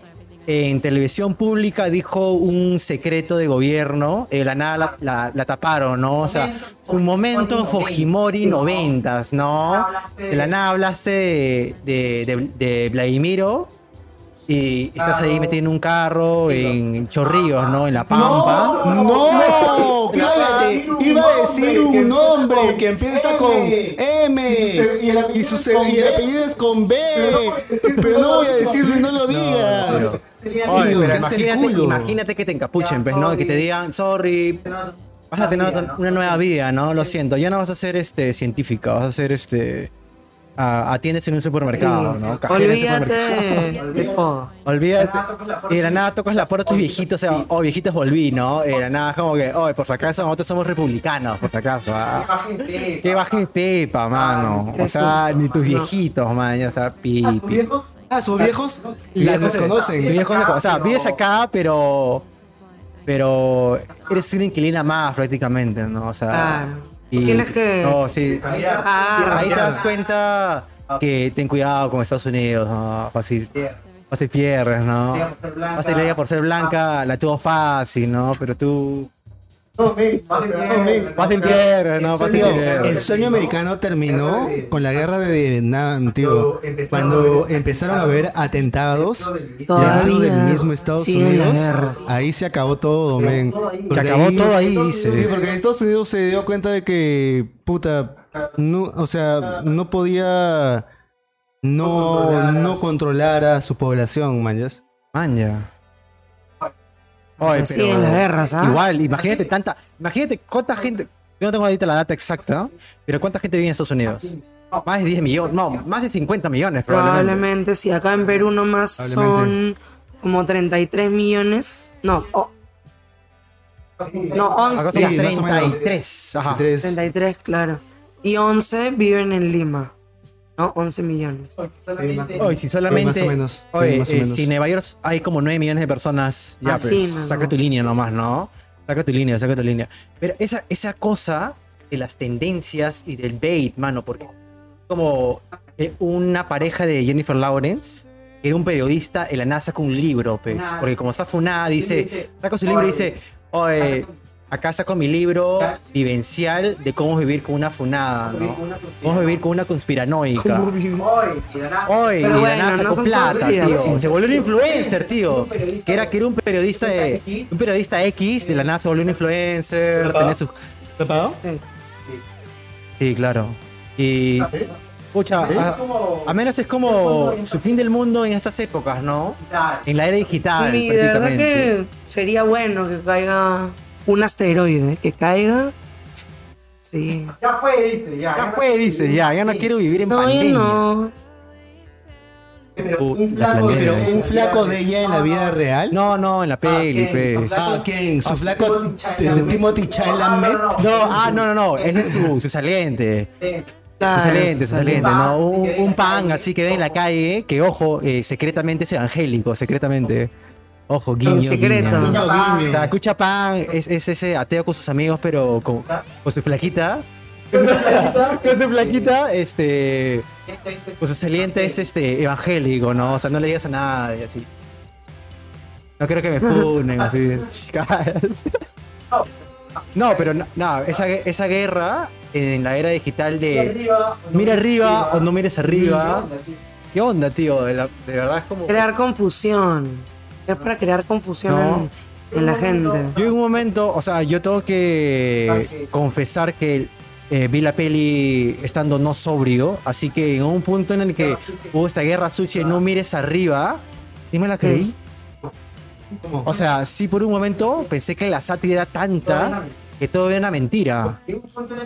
en televisión pública dijo un secreto de gobierno, eh, la nada la, la- la taparon, ¿no? O sea, un momento en Fujimori noventas, ¿no? De la nada hablaste de, de, de- de Vladimiro y estás ahí metido en un carro en Chorrillos, ¿no? En La Pampa. No, cállate. Iba a decir un nombre que empieza con M y, su, se- y el apellido es con B. Pero no [LAUGHS] voy a decirlo y no lo digas. Oye, Digo, pero ¿qué hace el imagínate, que te encapuchen, pues, ¿no? Que te digan, sorry, vas a tener una nueva vida, ¿no? Lo siento, ya no vas a ser este científica, vas a ser este. A- atiendes en un supermercado, Sí, ¿no? sí. Olvídate supermercado. de, todo. Olvídate. Y de la nada tocas la puerta a tus viejitos, o sea, oh, viejitos volví, ¿no? Y de la nada, como que, oh, por si acaso, nosotros somos republicanos, por si acaso. ah. Que baje pepa, mano. O sea, ni tus viejitos, man, o sea, pipi. Ah, sus viejos la desconocen. Sus viejos. O sea, vives acá, pero. Pero eres una inquilina más prácticamente, ¿no? O sea. Claro. Tienes que- No, sí. Ah, Ahí te das cuenta que ten cuidado con Estados Unidos, ¿no? Fácil. Fácil pierdes, ¿no? Fácil ella por ser blanca la tuvo fácil, ¿no? Pero tú. Fácil pierdes, ¿no? Fácil el sueño americano terminó con la guerra de Vietnam, tío. Cuando empezaron a haber atentados dentro del mismo Estados Unidos, ahí se acabó todo, men. Se acabó todo ahí, dices. Sí, porque Estados Unidos se dio cuenta de que, puta, no, o sea, no podía no, no controlar a su población, man. Oye, Se siguen las guerras, ¿ah? Igual, imagínate tanta. Imagínate cuánta gente. Yo no tengo ahorita la data exacta, pero ¿cuánta gente vive en Estados Unidos? Más de 10 millones, no, más de 50 millones probablemente. Probablemente, si acá en Perú nomás son como 33 millones. No, oh, no, 11. Acá Sí, o menos. 33. Ajá. Tres. 33, claro. Y 11 viven en Lima. ¿No? 11 millones. Hoy, si solamente. más o menos. Oye, Sí, más o eh, menos. si en Nueva York hay como 9 millones de personas, ya pues, saca tu línea nomás, ¿no? Saca tu línea, saca tu línea. Pero esa, esa cosa de las tendencias y del bait, mano, porque como eh, una pareja de Jennifer Lawrence, que era un periodista, en la NASA saca un libro, pues, porque como está funada, dice, saca su libro y dice, oye, acá saco mi libro vivencial de cómo vivir con una funada, ¿no? Cómo vivir con una conspiranoica. Hoy, Pero la bueno, no sacó son plata, todos tío. Se volvió un influencer, tío. Que era, que era un periodista de, un periodista X, de la nada se volvió un influencer, tenía sus... ¿Te pagó? Sí, claro. Y... Pucha, a, a menos es como su fin del mundo en estas épocas, ¿no? En la era digital, Y de verdad prácticamente. que sería bueno que caiga un asteroide. Que caiga. Sí. Ya fue, dice, ya. Ya fue, dice, ya, ya no quiero vivir en No, pandemia. no. Pero un la flaco, Pero un flaco de ella en la vida real. No, no, en la peli, ok, pues. Ah, ¿quién? ¿Su flaco desde Timothy Chalamet? No, ah, no, no, no, ese es su, su saliente. Claro, Excelente, ¿no? Un, un pan así que ve en la calle, que ojo, eh, secretamente es evangélico, secretamente. Ojo, guiño. En secreto. guiño. Guiño, O guiño. sea, escucha pan, es, es ese ateo con sus amigos, pero con, con su flaquita. con su flaquita, este. Con su saliente es este evangélico, ¿no? O sea, no le digas a nadie así. No creo que me funen así. No, pero no, no, esa, esa guerra en la era digital de mira arriba o no mires arriba. ¿Qué onda, tío? De, la- de verdad es como. Crear confusión. Es para crear confusión No. en, en la gente. Yo en un momento, o sea, yo tengo que confesar que eh, vi la peli estando no sobrio, así que en un punto en el que hubo esta guerra sucia y no mires arriba, sí me la creí. O sea, sí por un momento pensé que la sátira era tanta que todo era una mentira.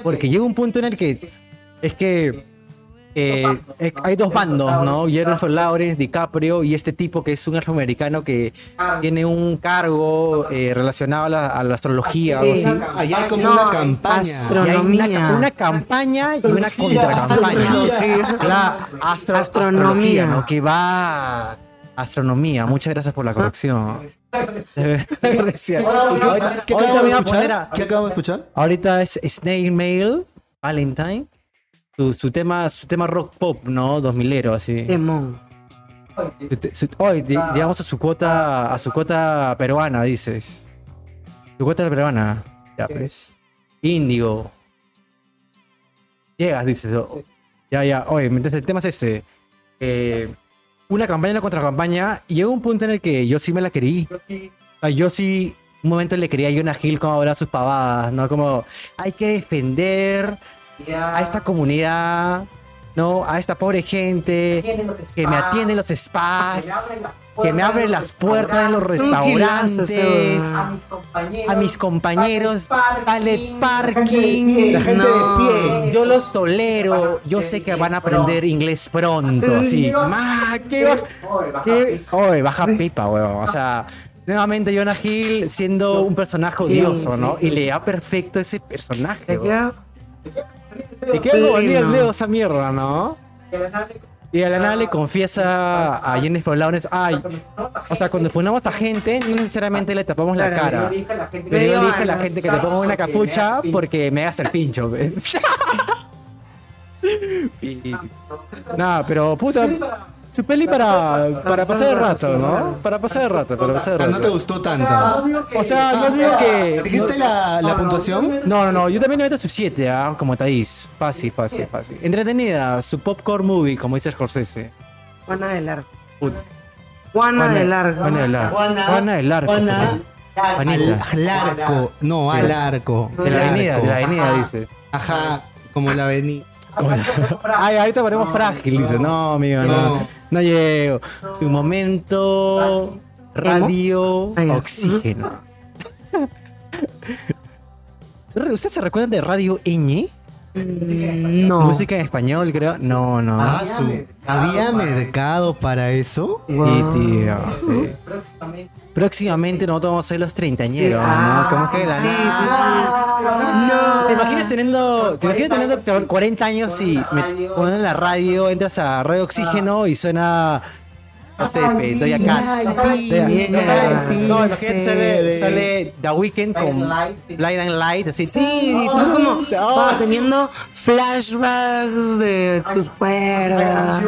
Porque llega un punto en el que es que eh, eh, hay dos bandos, ¿no? Jennifer Lawrence, DiCaprio y este tipo que es un afroamericano que tiene un cargo eh, relacionado a la, a la astrología o Sí. así. Allá hay como No, una campaña. hay una, Astronomía. una campaña y una contracampaña. La astro- Astronomía. Que va astronomía. Muchas gracias por la corrección. [LAUGHS] Gracias. ¿Y Ahorita- ¿Qué, acabamos de escuchar? Ahorita es Snake Mail, Valentine. Su, su tema, su tema rock pop, ¿no? 2000ero, así. Hoy, di- digamos a su cuota, a su cuota peruana, dices. Su cuota peruana. Ya, pues. Índigo. Llegas, dices. oh, Ya, ya. Oye, entonces el tema es este. Eh, una campaña, una contracampaña. Y llegó un punto en el que yo sí me la querí. Yo sí, un momento le quería a Jonah Hill como hablar sus pavadas, ¿no? Como, hay que defender a esta comunidad, ¿no? A esta pobre gente que me atiende en los spas, que me abre las puertas de los restaurantes, weón. mis compañeros. a mis compañeros, ballet parking. La gente No. de pie. Yo los tolero, yo sé que van a aprender inglés pronto, así. Ma, qué baja, qué- Oye, baja pipa, weón. O sea, nuevamente Jonah Hill siendo un personaje Sí, odioso, sí, ¿no? sí. Y le da perfecto ese personaje. Weón. queda como pleno. dedo esa mierda, ¿no? Y de la nada le confiesa a Jennifer Lawrence, ay, o sea, cuando ponemos a gente, no necesariamente le tapamos la cara. Pero yo le dije a la gente que te ponga una capucha porque me hagas el pincho. [LAUGHS] Y- Nada, pero puta, su peli para, para pasar el rato, ¿no? Para pasar el rato, para pasar Ah, el no te rato. gustó tanto. O sea, no digo que... ¿Dijiste la, la puntuación? No, no, no, yo también le meto su 7, ¿ah? como Thais. Fácil, fácil, fácil. Entretenida, su popcorn movie, como dice Scorsese. Juana del Arco. Juana del Arco. Juana del Arco. Juana- Juana del Arco. Al, arco. No, al arco. De la Al avenida, arco. de la avenida, dice. Ajá, como la avenida. [LAUGHS] Ay, ahorita ponemos frágil, dice. No, amigo, no. No. Llego. Su momento radio Ay, oxígeno. ¿Ustedes se recuerdan de Radio Ñ? Mm, No. Música en español, creo. No, no. Ah, su- ¿Había mercado para eso? Sí, tío. sí. Próximamente nosotros vamos a ser los treintañeros, Ah, ¿no? ¿Cómo que la Sí, sí, ¿Te imaginas teniendo, te imaginas teniendo 40 años y me ponen la radio, entras a Radio Oxígeno y suena, no sé, pe, Cat. Doja- No, imagínate, sale, sale The Weeknd con Light and Light, así. Sí, y tú como como teniendo flashbacks de tus cuerdas.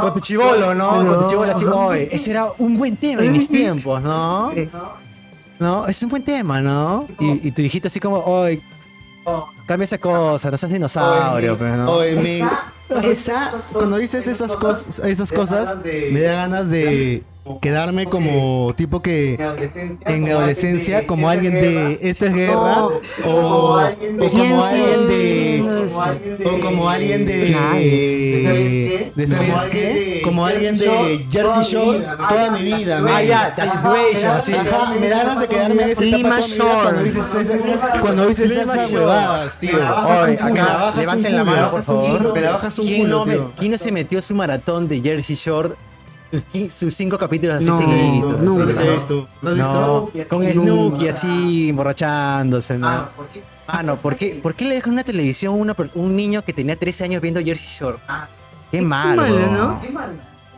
Con tu, chivolo, ¿no? Con tu chivolo así, oye, ese era un buen tema en mis [LAUGHS] tiempos, ¿no? No, es un buen tema, ¿no? Y, y tu hijita así como, oye, cambia esa cosa, no seas dinosaurio, pero no. Esa, cuando dices esas cosas, esas cosas, me da ganas de quedarme como tipo que en mi adolescencia, como alguien de esta es guerra, o, o como alguien de, o como alguien de, de ¿sabes qué? Como alguien de Jersey Shore toda mi vida. Ah, ya, Situation. Ajá, me da ganas de quedarme en esa etapa cuando dices, cuando dices esas huevadas, tío. Oye, acá, levanten un la mano, por favor. Me la bajas un ¿Quién, culo. ¿Quién no se metió su maratón de Jersey Shore? Sus, sus cinco capítulos así No, seguiditos. nunca. ¿No lo has visto? ¿No has No, visto? con Snooki así, emborrachándose, ¿no? Ah, no, ¿por qué, ¿por qué le dejan una televisión a un niño que tenía 13 años viendo Jersey Shore? Qué malo. malo, ¿no?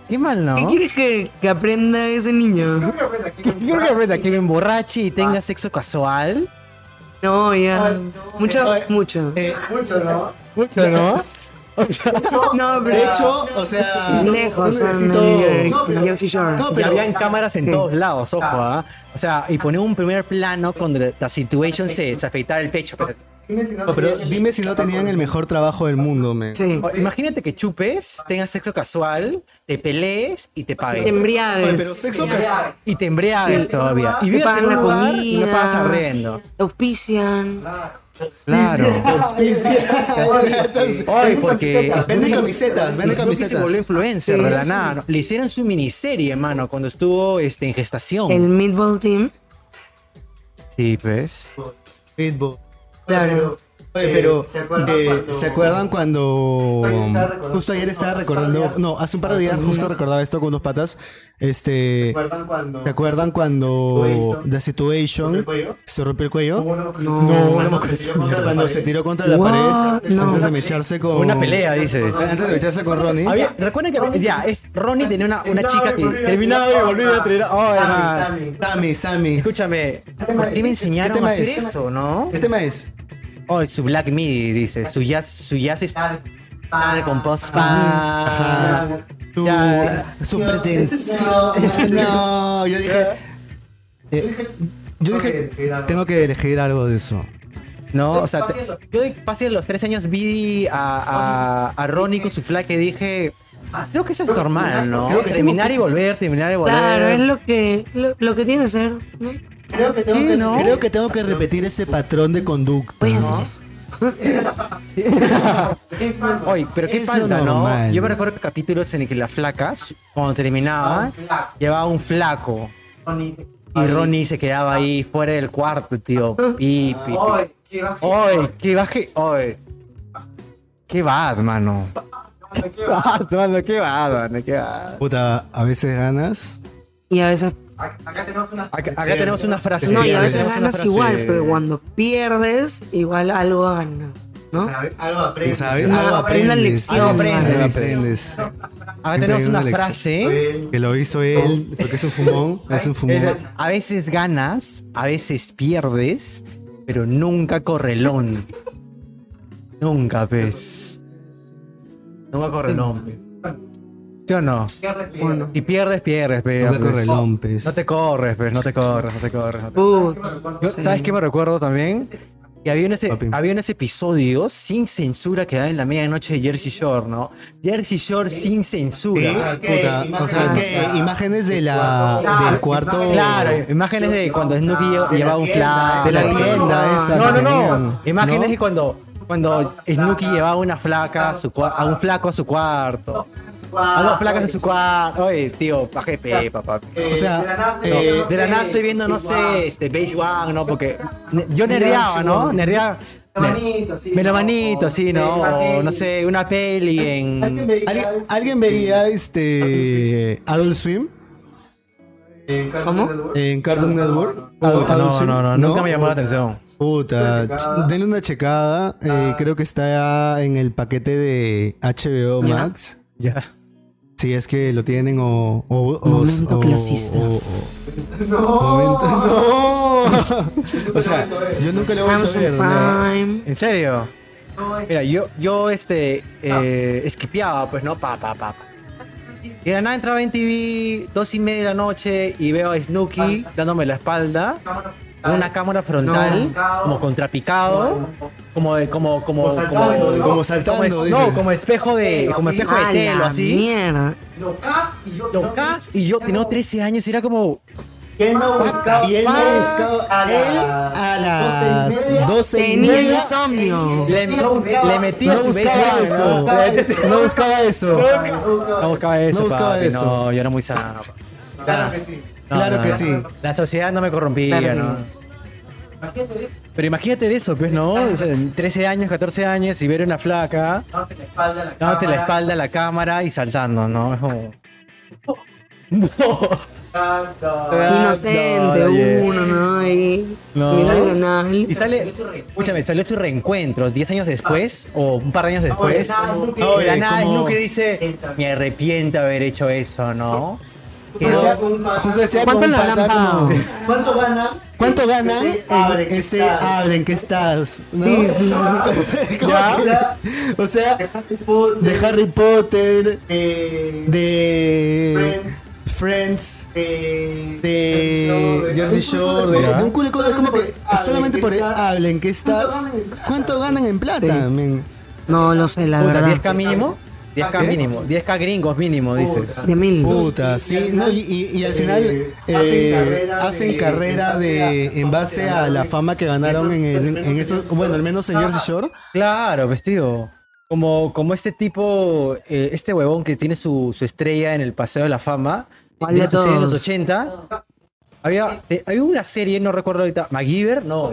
Qué mal, ¿no? ¿Qué quieres que, que aprenda ese niño? ¿Qué quiero que aprenda? [LAUGHS] ¿Que me emborrache y tenga sexo casual? No, ya. Mucho, Oye, mucho. Eh, Mucho, ¿no? No, [LAUGHS] [LAUGHS] [LAUGHS] de hecho, o sea, Lejos, no necesito. en Jersey Shore. No, Y pero habían cámaras en todos lados, ojo, ¿ah? O sea, y ponía un primer plano cuando la, situation se, se el pecho. pues. No, pero dime si no tenían el mejor trabajo del mundo, me. Sí. Imagínate que chupes, tengas sexo casual, te pelees y te Te paguen. Embriagues. pero sexo casual. Y te embriagues todavía. Y Te vives en un y comida. no pagas te Auspician. Claro. Hoy, porque Vende camisetas, vende se camisetas. volvió influencer de la nada. ¿no? Le hicieron su miniserie, hermano, cuando estuvo este, en gestación. El Meatball Team. Sí, pues. Pitbull. Claro. Oye, pero eh, ¿se acuerdan cuando justo ayer estaba recordando, no, hace un par de días justo recordaba esto con unos patas, este, ¿se acuerdan cuando The Situation se rompió el cuello? No, no acuerdo. Cuando se tiró contra la pared No. antes de mecharse con Una pelea, dices. Antes de echarse con Ronnie. Había, recuerden que ya, es, Ronnie tenía una, una chica que terminaba y volvía a. Oh, hermano. Sammy, Sammy. Escúchame, ¿por qué me enseñaron tema a hacer es? eso, no? ¿Qué tema es? Oh, su Black Midi, dice. Su jazz, su jazz es con post Ajá. Su, pretensión. No, yo dije. eh, yo dije, tengo que elegir algo de eso. No, o sea, te- yo pasé de los tres años vi a, a, a Ronnie con su flaca y dije, creo que eso es normal, ¿no? Creo que terminar y volver, terminar y volver. Claro, es lo que, lo, lo que tiene que ser. ¿no? Creo que tengo, Sí, que, ¿no? creo que tengo que repetir ese patrón de conducta. Eso. [LAUGHS] Oye, pero qué falta, ¿no? Yo me recuerdo que capítulos en el que la flaca, su- cuando terminaba, llevaba un flaco. Y Ronnie se quedaba ahí fuera del cuarto, tío. Pi, pi, pi. Oye, qué baje. Oye. Qué bad, mano. Qué bad, mano, qué bad, mano, qué bad. Puta, a veces ganas. Y a veces. Acá, acá tenemos una frase. No, y a veces ganas igual, pero cuando pierdes, igual algo ganas. ¿no? Algo aprendes. Algo una aprendes. lección, Algo aprendes. Algo aprendes. Acá tenemos una frase. Que lo hizo él, porque es un fumón. Es un Es, fumón. a veces ganas, a veces pierdes, pero nunca correlón. Nunca, pez. Nunca correlón. ¿Sí o no? Si pierdes, pierdes. No te corres, pues, no te corres, no te corres. no te- Yo- sí. ¿Sabes qué me recuerdo también? Que había unos, Papi. había unos episodios sin censura que daban en la medianoche de Jersey Shore, ¿no? Jersey Shore sin censura. Puta, o sea, imágenes de la, del cuarto. Claro, imágenes de cuando Snooki lle- llevaba un flaco. De la tienda esa. No, no, no. Imágenes ¿no? de cuando, cuando Snooki llevaba una flaca a, su a un flaco a su cuarto. A dos flacas en su cuarto. Oye, tío, paje pe, papá. O sea, eh, De la nada estoy viendo, no sé, este, Beige One, ¿no? Porque yo nerdeaba, ¿no? Nerdeaba. Melomanito, sí. Melomanito, ¿no? Una O, peli. no sé, una peli en. ¿Alguien, alguien veía este Adult Swim ¿Cómo? en Cartoon Network? Puta, no, no, no, nunca me llamó la atención. Puta, denle una checada. eh, creo que está en el paquete de HBO Ya. Max. Ya. Si es que lo tienen o. o, o Momento o- clasista. o- o- [LAUGHS] Momento- no. [LAUGHS] o sea, yo nunca lo vuelto a ver. ¿no? ¿En serio? Mira, yo, yo este, eh, esquipeaba, pues, ¿no? Pa, pa, pa, pa. Y de la nada entraba en TV, dos y media de la noche, y veo a Snooki dándome la espalda, con una cámara frontal, como contrapicado, como, de- como, como, como, Como saltando, como es- no, como espejo de, como espejo de telo, la así. mierda. Locas y yo. Lo cas y yo tenía 13 años y era como, ¿Quién no buscaba? Y él no buscaba A él a las 12 y Tenía media. insomnio. le, le metía No su buscaba eso. ¿no? [LAUGHS] No buscaba eso. No buscaba eso, No buscaba papi, eso. No, yo era muy sano. Claro que sí. No, Claro no, que no. sí. La sociedad no me corrompía, Claro ¿no? Pero imagínate eso, pues, ¿no? O sea, 13 años, 14 años y ver una flaca Dándote la espalda a la dándote la cámara. espalda a la cámara y saltando, ¿no? Es como... Inocente, no, yeah. uno, ¿no? Ahí. No. Y sale, escúchame, salió su reencuentro 10 años después o un par de años después. Y la nada como- Snoopy dice, me arrepiento de haber hecho eso, ¿no? Decía ¿Cuánto como- ¿Cuánto gana? ¿Cuánto ganan Ese en que ese estás? hablen que estás? ¿no? [LAUGHS] ¿Ya? que- o sea, de Harry Potter, Eh, de Friends. Friends, eh, de Jersey Shore, de, de un culo de cosas como que solamente por hablen que estás. ¿Cuánto ganan en plata? No lo sé, la Puta, verdad. 10k mínimo. 10k ¿Qué? mínimo. 10k gringos mínimo, dices. De mil. Puta, sí, no, y, y- y al final eh, hacen carrera de en base a la fama que ganaron en, en eso, bueno, al menos en Jersey Shore. Claro, vestido. Como, como este tipo, eh, este huevón que tiene su, su estrella en el Paseo de la Fama. ¿Cuál de serie los todos? 80. Había, te- había una serie, no recuerdo ahorita, MacGyver, no.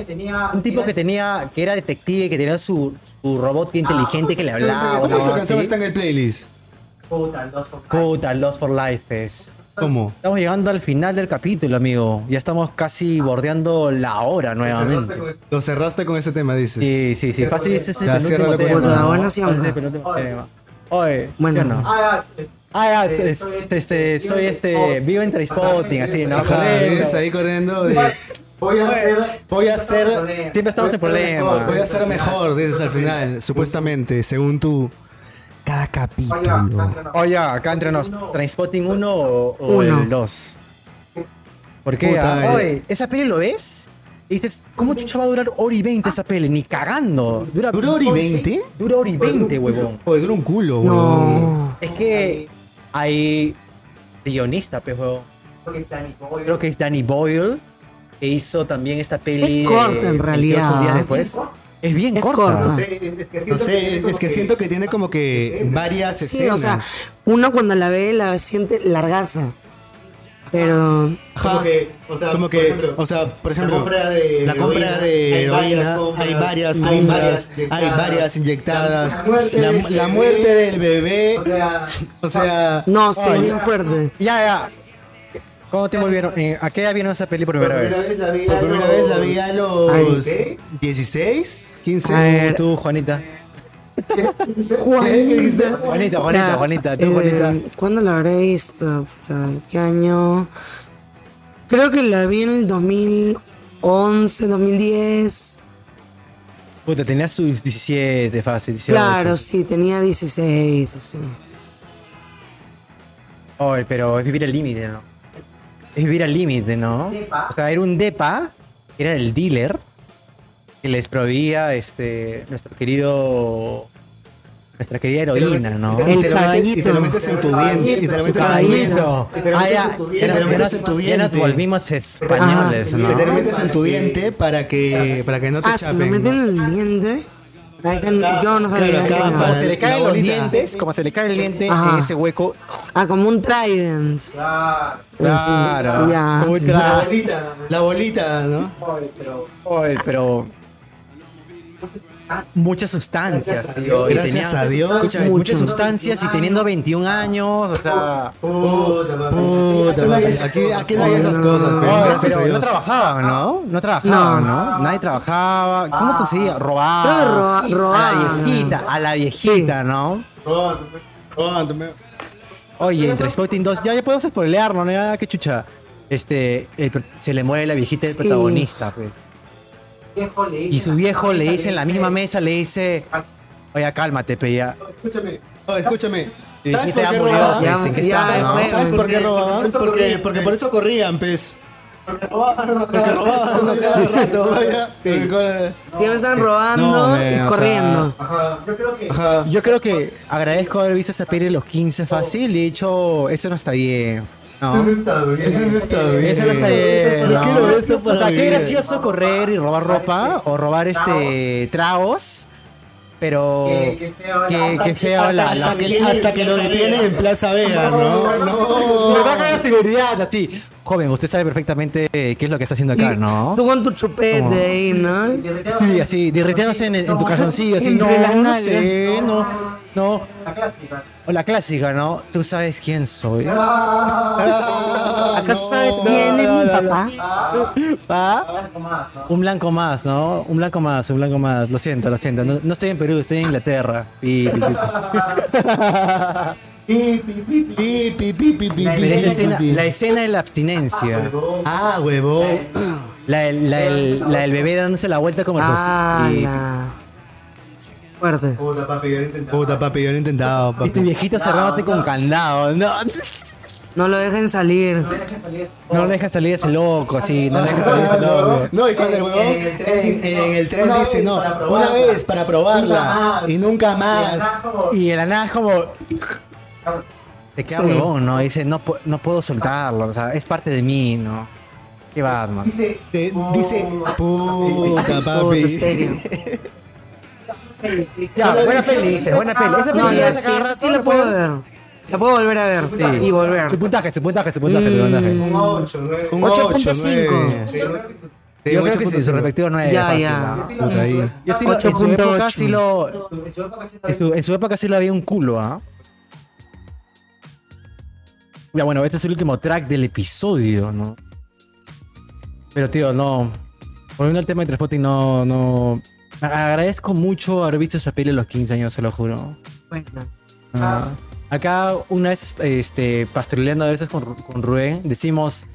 Un tipo que tenía, que era detective, que tenía su, su robot inteligente que le hablaba. ¿Cómo esa canción está en el playlist? Puta, dos por Puta, Lost for Life es. ¿Cómo? Estamos llegando al final del capítulo, amigo. Ya estamos casi bordeando la hora nuevamente. Lo cerraste con ese tema, dices. Sí, sí, sí. Fácil, ese es el Ya, penúltimo tema. Puta, bueno, sí, Fácil, vamos. es el penúltimo tema. Oye, Bueno. Ah, ya. Es- este, este, soy este, vivo en Trainspotting, así, ¿no? Ajá, Corriendo. ahí corriendo de, Voy a hacer. voy a hacer Siempre estamos en problemas. voy a ser mejor, dices al final, supuestamente, según tú. Cada capítulo. Oye, acá entre nos, ¿Trainspotting 1 o, o Uno. el 2? ¿Por qué? Ah? eh. Oye, ¿esa peli lo ves? Y dices, ¿cómo chucha va a durar hora y 20 esa peli? Ni cagando. ¿Dura, ¿Dura hora y 20? Dura hora y 20, huevón. Oye, dura un culo, weón. No. Es que hay guionista, huevón. Creo que es Danny Boyle, que hizo también esta peli. Es corta, en 28 realidad. días después. Es bien Es corta. corta. No sé, es que siento que tiene como que varias Sí, escenas. o sea, uno cuando la ve la siente largaza. Pero. Ajá. que, o sea, Como por que, ejemplo, o sea, por ejemplo, la compra de la compra de hay varias compras, hay varias compras, hay inyectadas. varias inyectadas, La muerte la, del la bebé. muerte del bebé, O sea, o sea, No, sí, Oye. es fuerte. Ya, ya. ¿Cuándo te volvieron? eh, ¿A qué edad vieron esa peli por primera primera vez? vez la vi por a primera los- vez la vi a los Ay. 16, 15. A ver. Tú, Juanita. [LAUGHS] Juanita. Juanita, Juanita, Ya, Juanita, tú, eh, Juanita. ¿Cuándo la habré visto? ¿Qué año? Creo que la vi en el 2011, 2010. Puta, tenías tus 17, fácil, 18. Claro, sí, tenía 16, así. Oye, pero es vivir al límite, ¿no? Es vivir al límite, ¿no? O sea, era un depa, era el dealer, que les proveía este, nuestro querido. Nuestra querida heroína, ¿no? y, te lo metes, y caballito. te lo metes en tu diente, y te lo metes en tu diente. Caballito. Y te lo Ah, metes en tu diente. lo ya metes en nos- tu ya nos diente. volvimos españoles, Y ¿no? te lo metes en tu diente para que, para que no te Ah, se me chapen. meten en el diente. Yo no sabía. Claro, era. Como se le la caen los bolita. dientes, como se le cae el diente Ajá. en ese hueco. Ah, como un trident. Claro. ya. Puta. La bolita, ¿no? Oye, pero. Muchas sustancias, tío. y Gracias tenía- a Dios. muchas sustancias y teniendo 21 años, o sea. Puta. Aquí, aquí no hay esas cosas, pues, Oye, gracias a pero no Dios. trabajaban, ¿no? No trabajaban, ¿no? Nadie trabajaba. ¿Cómo conseguía? Robaba. Que roba- A la viejita, a la viejita, ¿no? Oye, entre Spotting 2, ya, ya podemos spoilearlo, ¿no? Ya, qué chucha. Este, el se le muere la viejita del Sí. protagonista, pues. Y su viejo le dice en la misma mesa, le dice, oye, cálmate, pe, ya. Escúchame, oh, escúchame. Y ¿Sabes por qué robaban? pues, ¿en qué Ya, estaba, ya, no? pues. ¿Sabes por qué robaban? Porque, porque por eso corrían, pez. Porque robaban a cada rato, vaya. Porque me están robando No, men, y o sea, corriendo. Ajá. Yo creo que agradezco haber visto esa peli de los 15 fácil y he dicho, eso no está bien. No. Eso no está bien. Eso no está bien. No ¿no? quiero esto para o sea, qué gracioso correr y robar ropa o robar este tragos, pero qué, qué feo la, la- Hasta que, hasta que lo detienen en Plaza Vega, ¿no? No. Me baja la seguridad así. Joven, usted sabe perfectamente qué es lo que está haciendo acá, ¿no? Tú con tu chupete ahí, ¿no? Sí, así, derritiéndose en, en tu calzoncillo, así, no, no sé, no, no. O la clásica, ¿no? Tú sabes quién soy. ¿Acaso sabes quién es mi papá? ¿Va? Un blanco más, ¿no? Un blanco más, un blanco más. Lo siento, lo siento. No, no estoy en Perú, estoy en Inglaterra. Pi, pi, pi. Pero esa escena, la escena de la abstinencia. Ah, huevón. La del, la del- la del bebé dándose la vuelta como Ah, la... Fuerte. Puta, papi, yo lo he intentado. Puta, papi, yo lo he intentado, Y tu papi. viejito cerrándote con candado. No, No lo dejen salir. no le dejas salir ese loco, así. No le dejas salir ese loco. No, y cuando el huevón en, en el tren dice, no, una vez para probarla y nunca más. Y nada es como. Te queda Sí. huevón, ¿no? Dice, no, pu- no puedo soltarlo, o sea, es parte de mí, ¿no? ¿Qué vas, man? Dice, te- dice, puta, papi. serio. [LAUGHS] Ya, buena peli, dice, buena peli. Esa No, peli ya ya sí, esa sí la puedo ver. La puedo volver a ver y volver. Su puntaje, su puntaje, su puntaje, su puntaje. Un 8, Mm. 8.5. Yo creo que sí, su respectivo 9 Ya, fácil, ya. ¿no? Puta ahí. Yo sí, lo- en su 8.8. época sí lo. En su, en su época sí lo había un culo, ¿ah? Ya, bueno, este es el último track del episodio, ¿no? Pero, tío, no. Volviendo al tema de Transpotting, no, no. Agradezco mucho haber visto esa peli a los 15 años, se lo juro. Bueno. Ah, acá, una vez, este, pastoreando a veces con, con Rubén, decimos: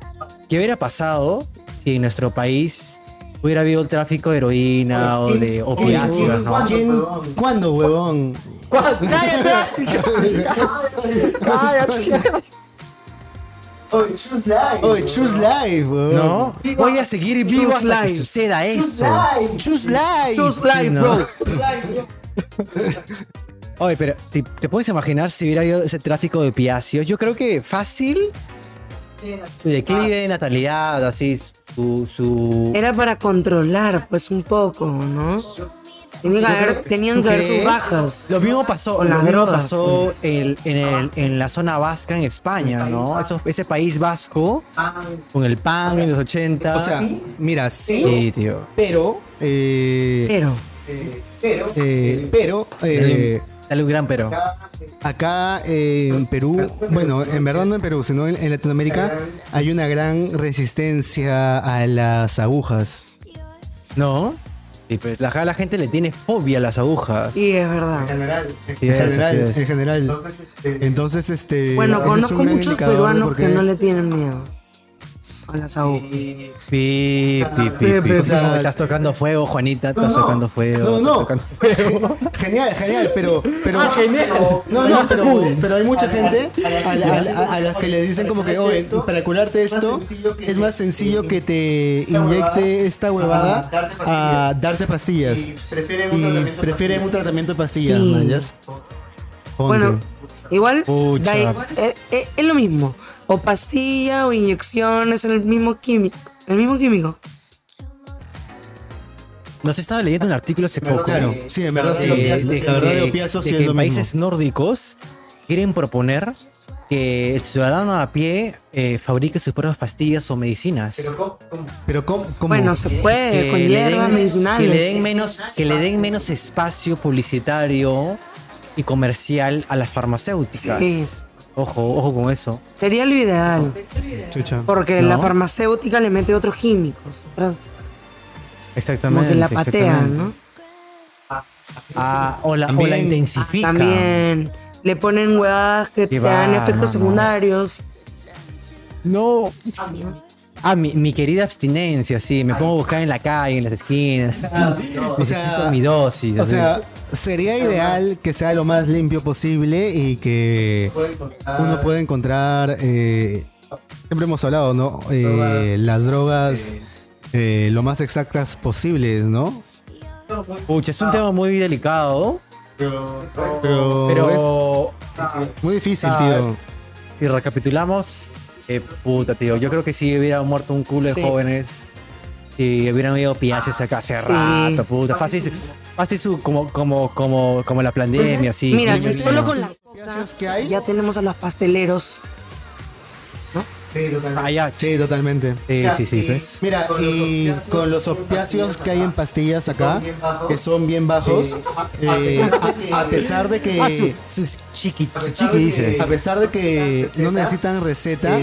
¿qué hubiera pasado si en nuestro país hubiera habido el tráfico de heroína o de opiáceos, ¿no? ¿Cuándo, huevón? [LAUGHS] [LAUGHS] ¡Cállate! ¡Cállate! Oye, choose life, huevón. No, voy a seguir vivo hasta que life. suceda eso. Choose life. Choose life, no. bro. [LAUGHS] Oye, pero ¿te, te puedes imaginar si hubiera habido ese tráfico de opiáceos? Yo creo que fácil. Su declive de natalidad, así, su. su... Era para controlar, pues, un poco, ¿no? Tenían que haber, tenían ¿Tú que haber sus bajas. Lo mismo pasó, lo mismo drogas, pasó pues. en, en el- en la zona vasca en España, ¿no? Eso- ese país vasco, con el pan en los 80. O sea, mira, sí, sí, tío. pero. Eh, Pero, eh, pero. eh, Dale un gran pero. Acá eh, en Perú, bueno, en verdad no en Perú, sino en, en Latinoamérica, hay una gran resistencia a las agujas. ¿No? Y pues la, la gente le tiene fobia a las agujas. sí, es verdad. Sí, En es, general, es. en general. Entonces, este. Bueno, ese es un conozco muchos peruanos que no le tienen miedo a las agujas. Pi, pi, pi, Pi, pi. pi, O sea, pi. estás tocando fuego, Juanita. Estás tocando fuego. No, no. tocando fuego. [LAUGHS] Genial, genial, pero. pero Ah, genial. No, no, pero, pero hay mucha gente a, a- a las que le dicen como que, oye, para curarte esto es más sencillo que te inyecte esta huevada a darte pastillas. Y prefieren un tratamiento de pastillas, Sí. ¿no? Bueno, igual da eh, eh, es lo mismo. O pastilla o inyección es el mismo químico. El mismo químico. Nos estaba leyendo un artículo hace poco. Claro, sí, en verdad sí. de, de- La verdad de de- opiáceos de sí que es en mismo. países nórdicos quieren proponer que el ciudadano a pie eh, fabrique sus propias pastillas o medicinas. Pero ¿cómo? cómo? Bueno, se puede, con le hierbas den- medicinales. que le den menos que le den menos espacio publicitario y comercial a las farmacéuticas. Sí. Ojo, ojo con eso. Sería lo ideal. Chucha. Porque ¿No? la farmacéutica le mete otros químicos. Exactamente. como que la patean. ¿no? Ah, o la, o la También- intensifica. También le ponen huevadas que te dan efectos no, no. secundarios. No. Ah, mi, mi querida abstinencia, sí. Me pongo a buscar en la calle, en las esquinas. O sea, mi dosis. O así. sea, sería ideal que sea lo más limpio posible y que uno pueda encontrar, eh, siempre hemos hablado, ¿no? Eh, las drogas eh, lo más exactas posibles, ¿no? Pucha, es un tema muy delicado. Pero, Pero es muy difícil, Ah, tío. si recapitulamos, eh, puta, tío. Yo creo que si hubiera muerto un culo de Sí. jóvenes y hubieran habido piaces acá hace Sí. rato, puta. Fácil, fácil su, como, como, como, como la pandemia, así. Mira, si solo con la coca ¿Piensas que hay? ya tenemos a los pasteleros. Ah, ya. Sí, totalmente. Sí, sí, sí, pues. Mira, y con los opiáceos que hay en pastillas acá, que son bien bajos, eh, a, a pesar de que... Ah, su, su chiqui, su chiqui dices. A pesar de que no necesitan receta,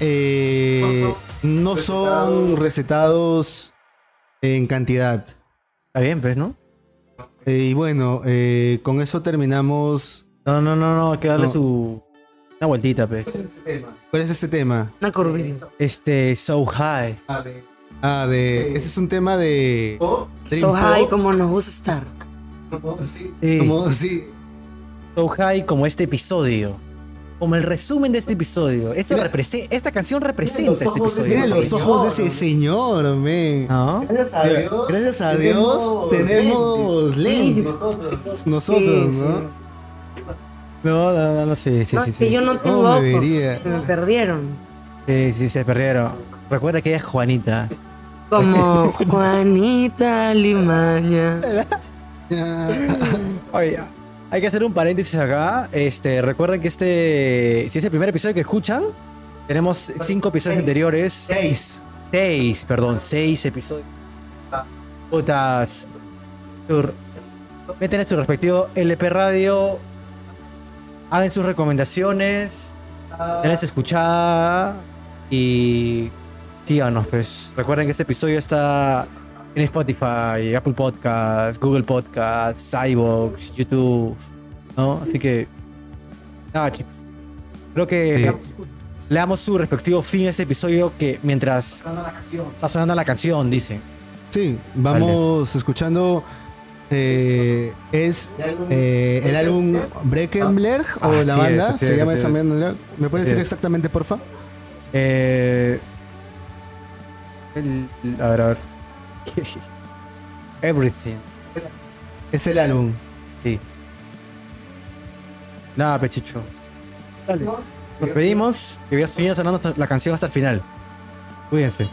eh, no son recetados en cantidad. Está bien, pues, ¿no? Eh, y bueno, eh, con eso terminamos. No, no, no, no, hay que darle No. su. Una vueltita, pues. ¿Cuál es ese tema? Una curvita. Este, So High. Ah, de. Ese es un tema de. Dream So high Pop. como nos gusta estar. Sí. Como, sí. So High como este episodio. Como el resumen de este episodio. Eso Mira. represe- esta canción representa este Mira episodio. los ojos de ese señor, men. ¿No? Gracias a Dios. Gracias a Dios tenemos lentes. Nosotros, Sí, ¿no? No, no, no, no, sí, sí, No, sí. es que sí. yo no tengo me ojos. Se me perdieron. Sí, sí, se perdieron. Recuerda que ella es Juanita. Como [LAUGHS] Juanita Limaña. [LAUGHS] Oye, hay que hacer un paréntesis acá. Este, recuerden que este, si es el primer episodio que escuchan, tenemos cinco episodios anteriores. Seis. Seis, perdón, seis episodios. Putas. Meten en su respectivo LP Radio. Hagan sus recomendaciones. Denle su escuchada. Y síganos, pues. Recuerden que este episodio está en Spotify, Apple Podcasts, Google Podcasts, iVoox, YouTube. ¿No? Así que. Nada, chicos. Creo que le damos su respectivo fin a este episodio que mientras está sonando la canción, dice. Sí, vamos escuchando. Eh, es eh, el álbum Breckenberg o Así la banda. se es, llama esa es. banda. ¿Me puedes decir es. exactamente, porfa? Eh, el- a ver, a ver. [LAUGHS] Everything. Es el álbum. Sí. Nada, pechicho. Dale. Nos pedimos que voy a seguir sonando la canción hasta el final. Cuídense.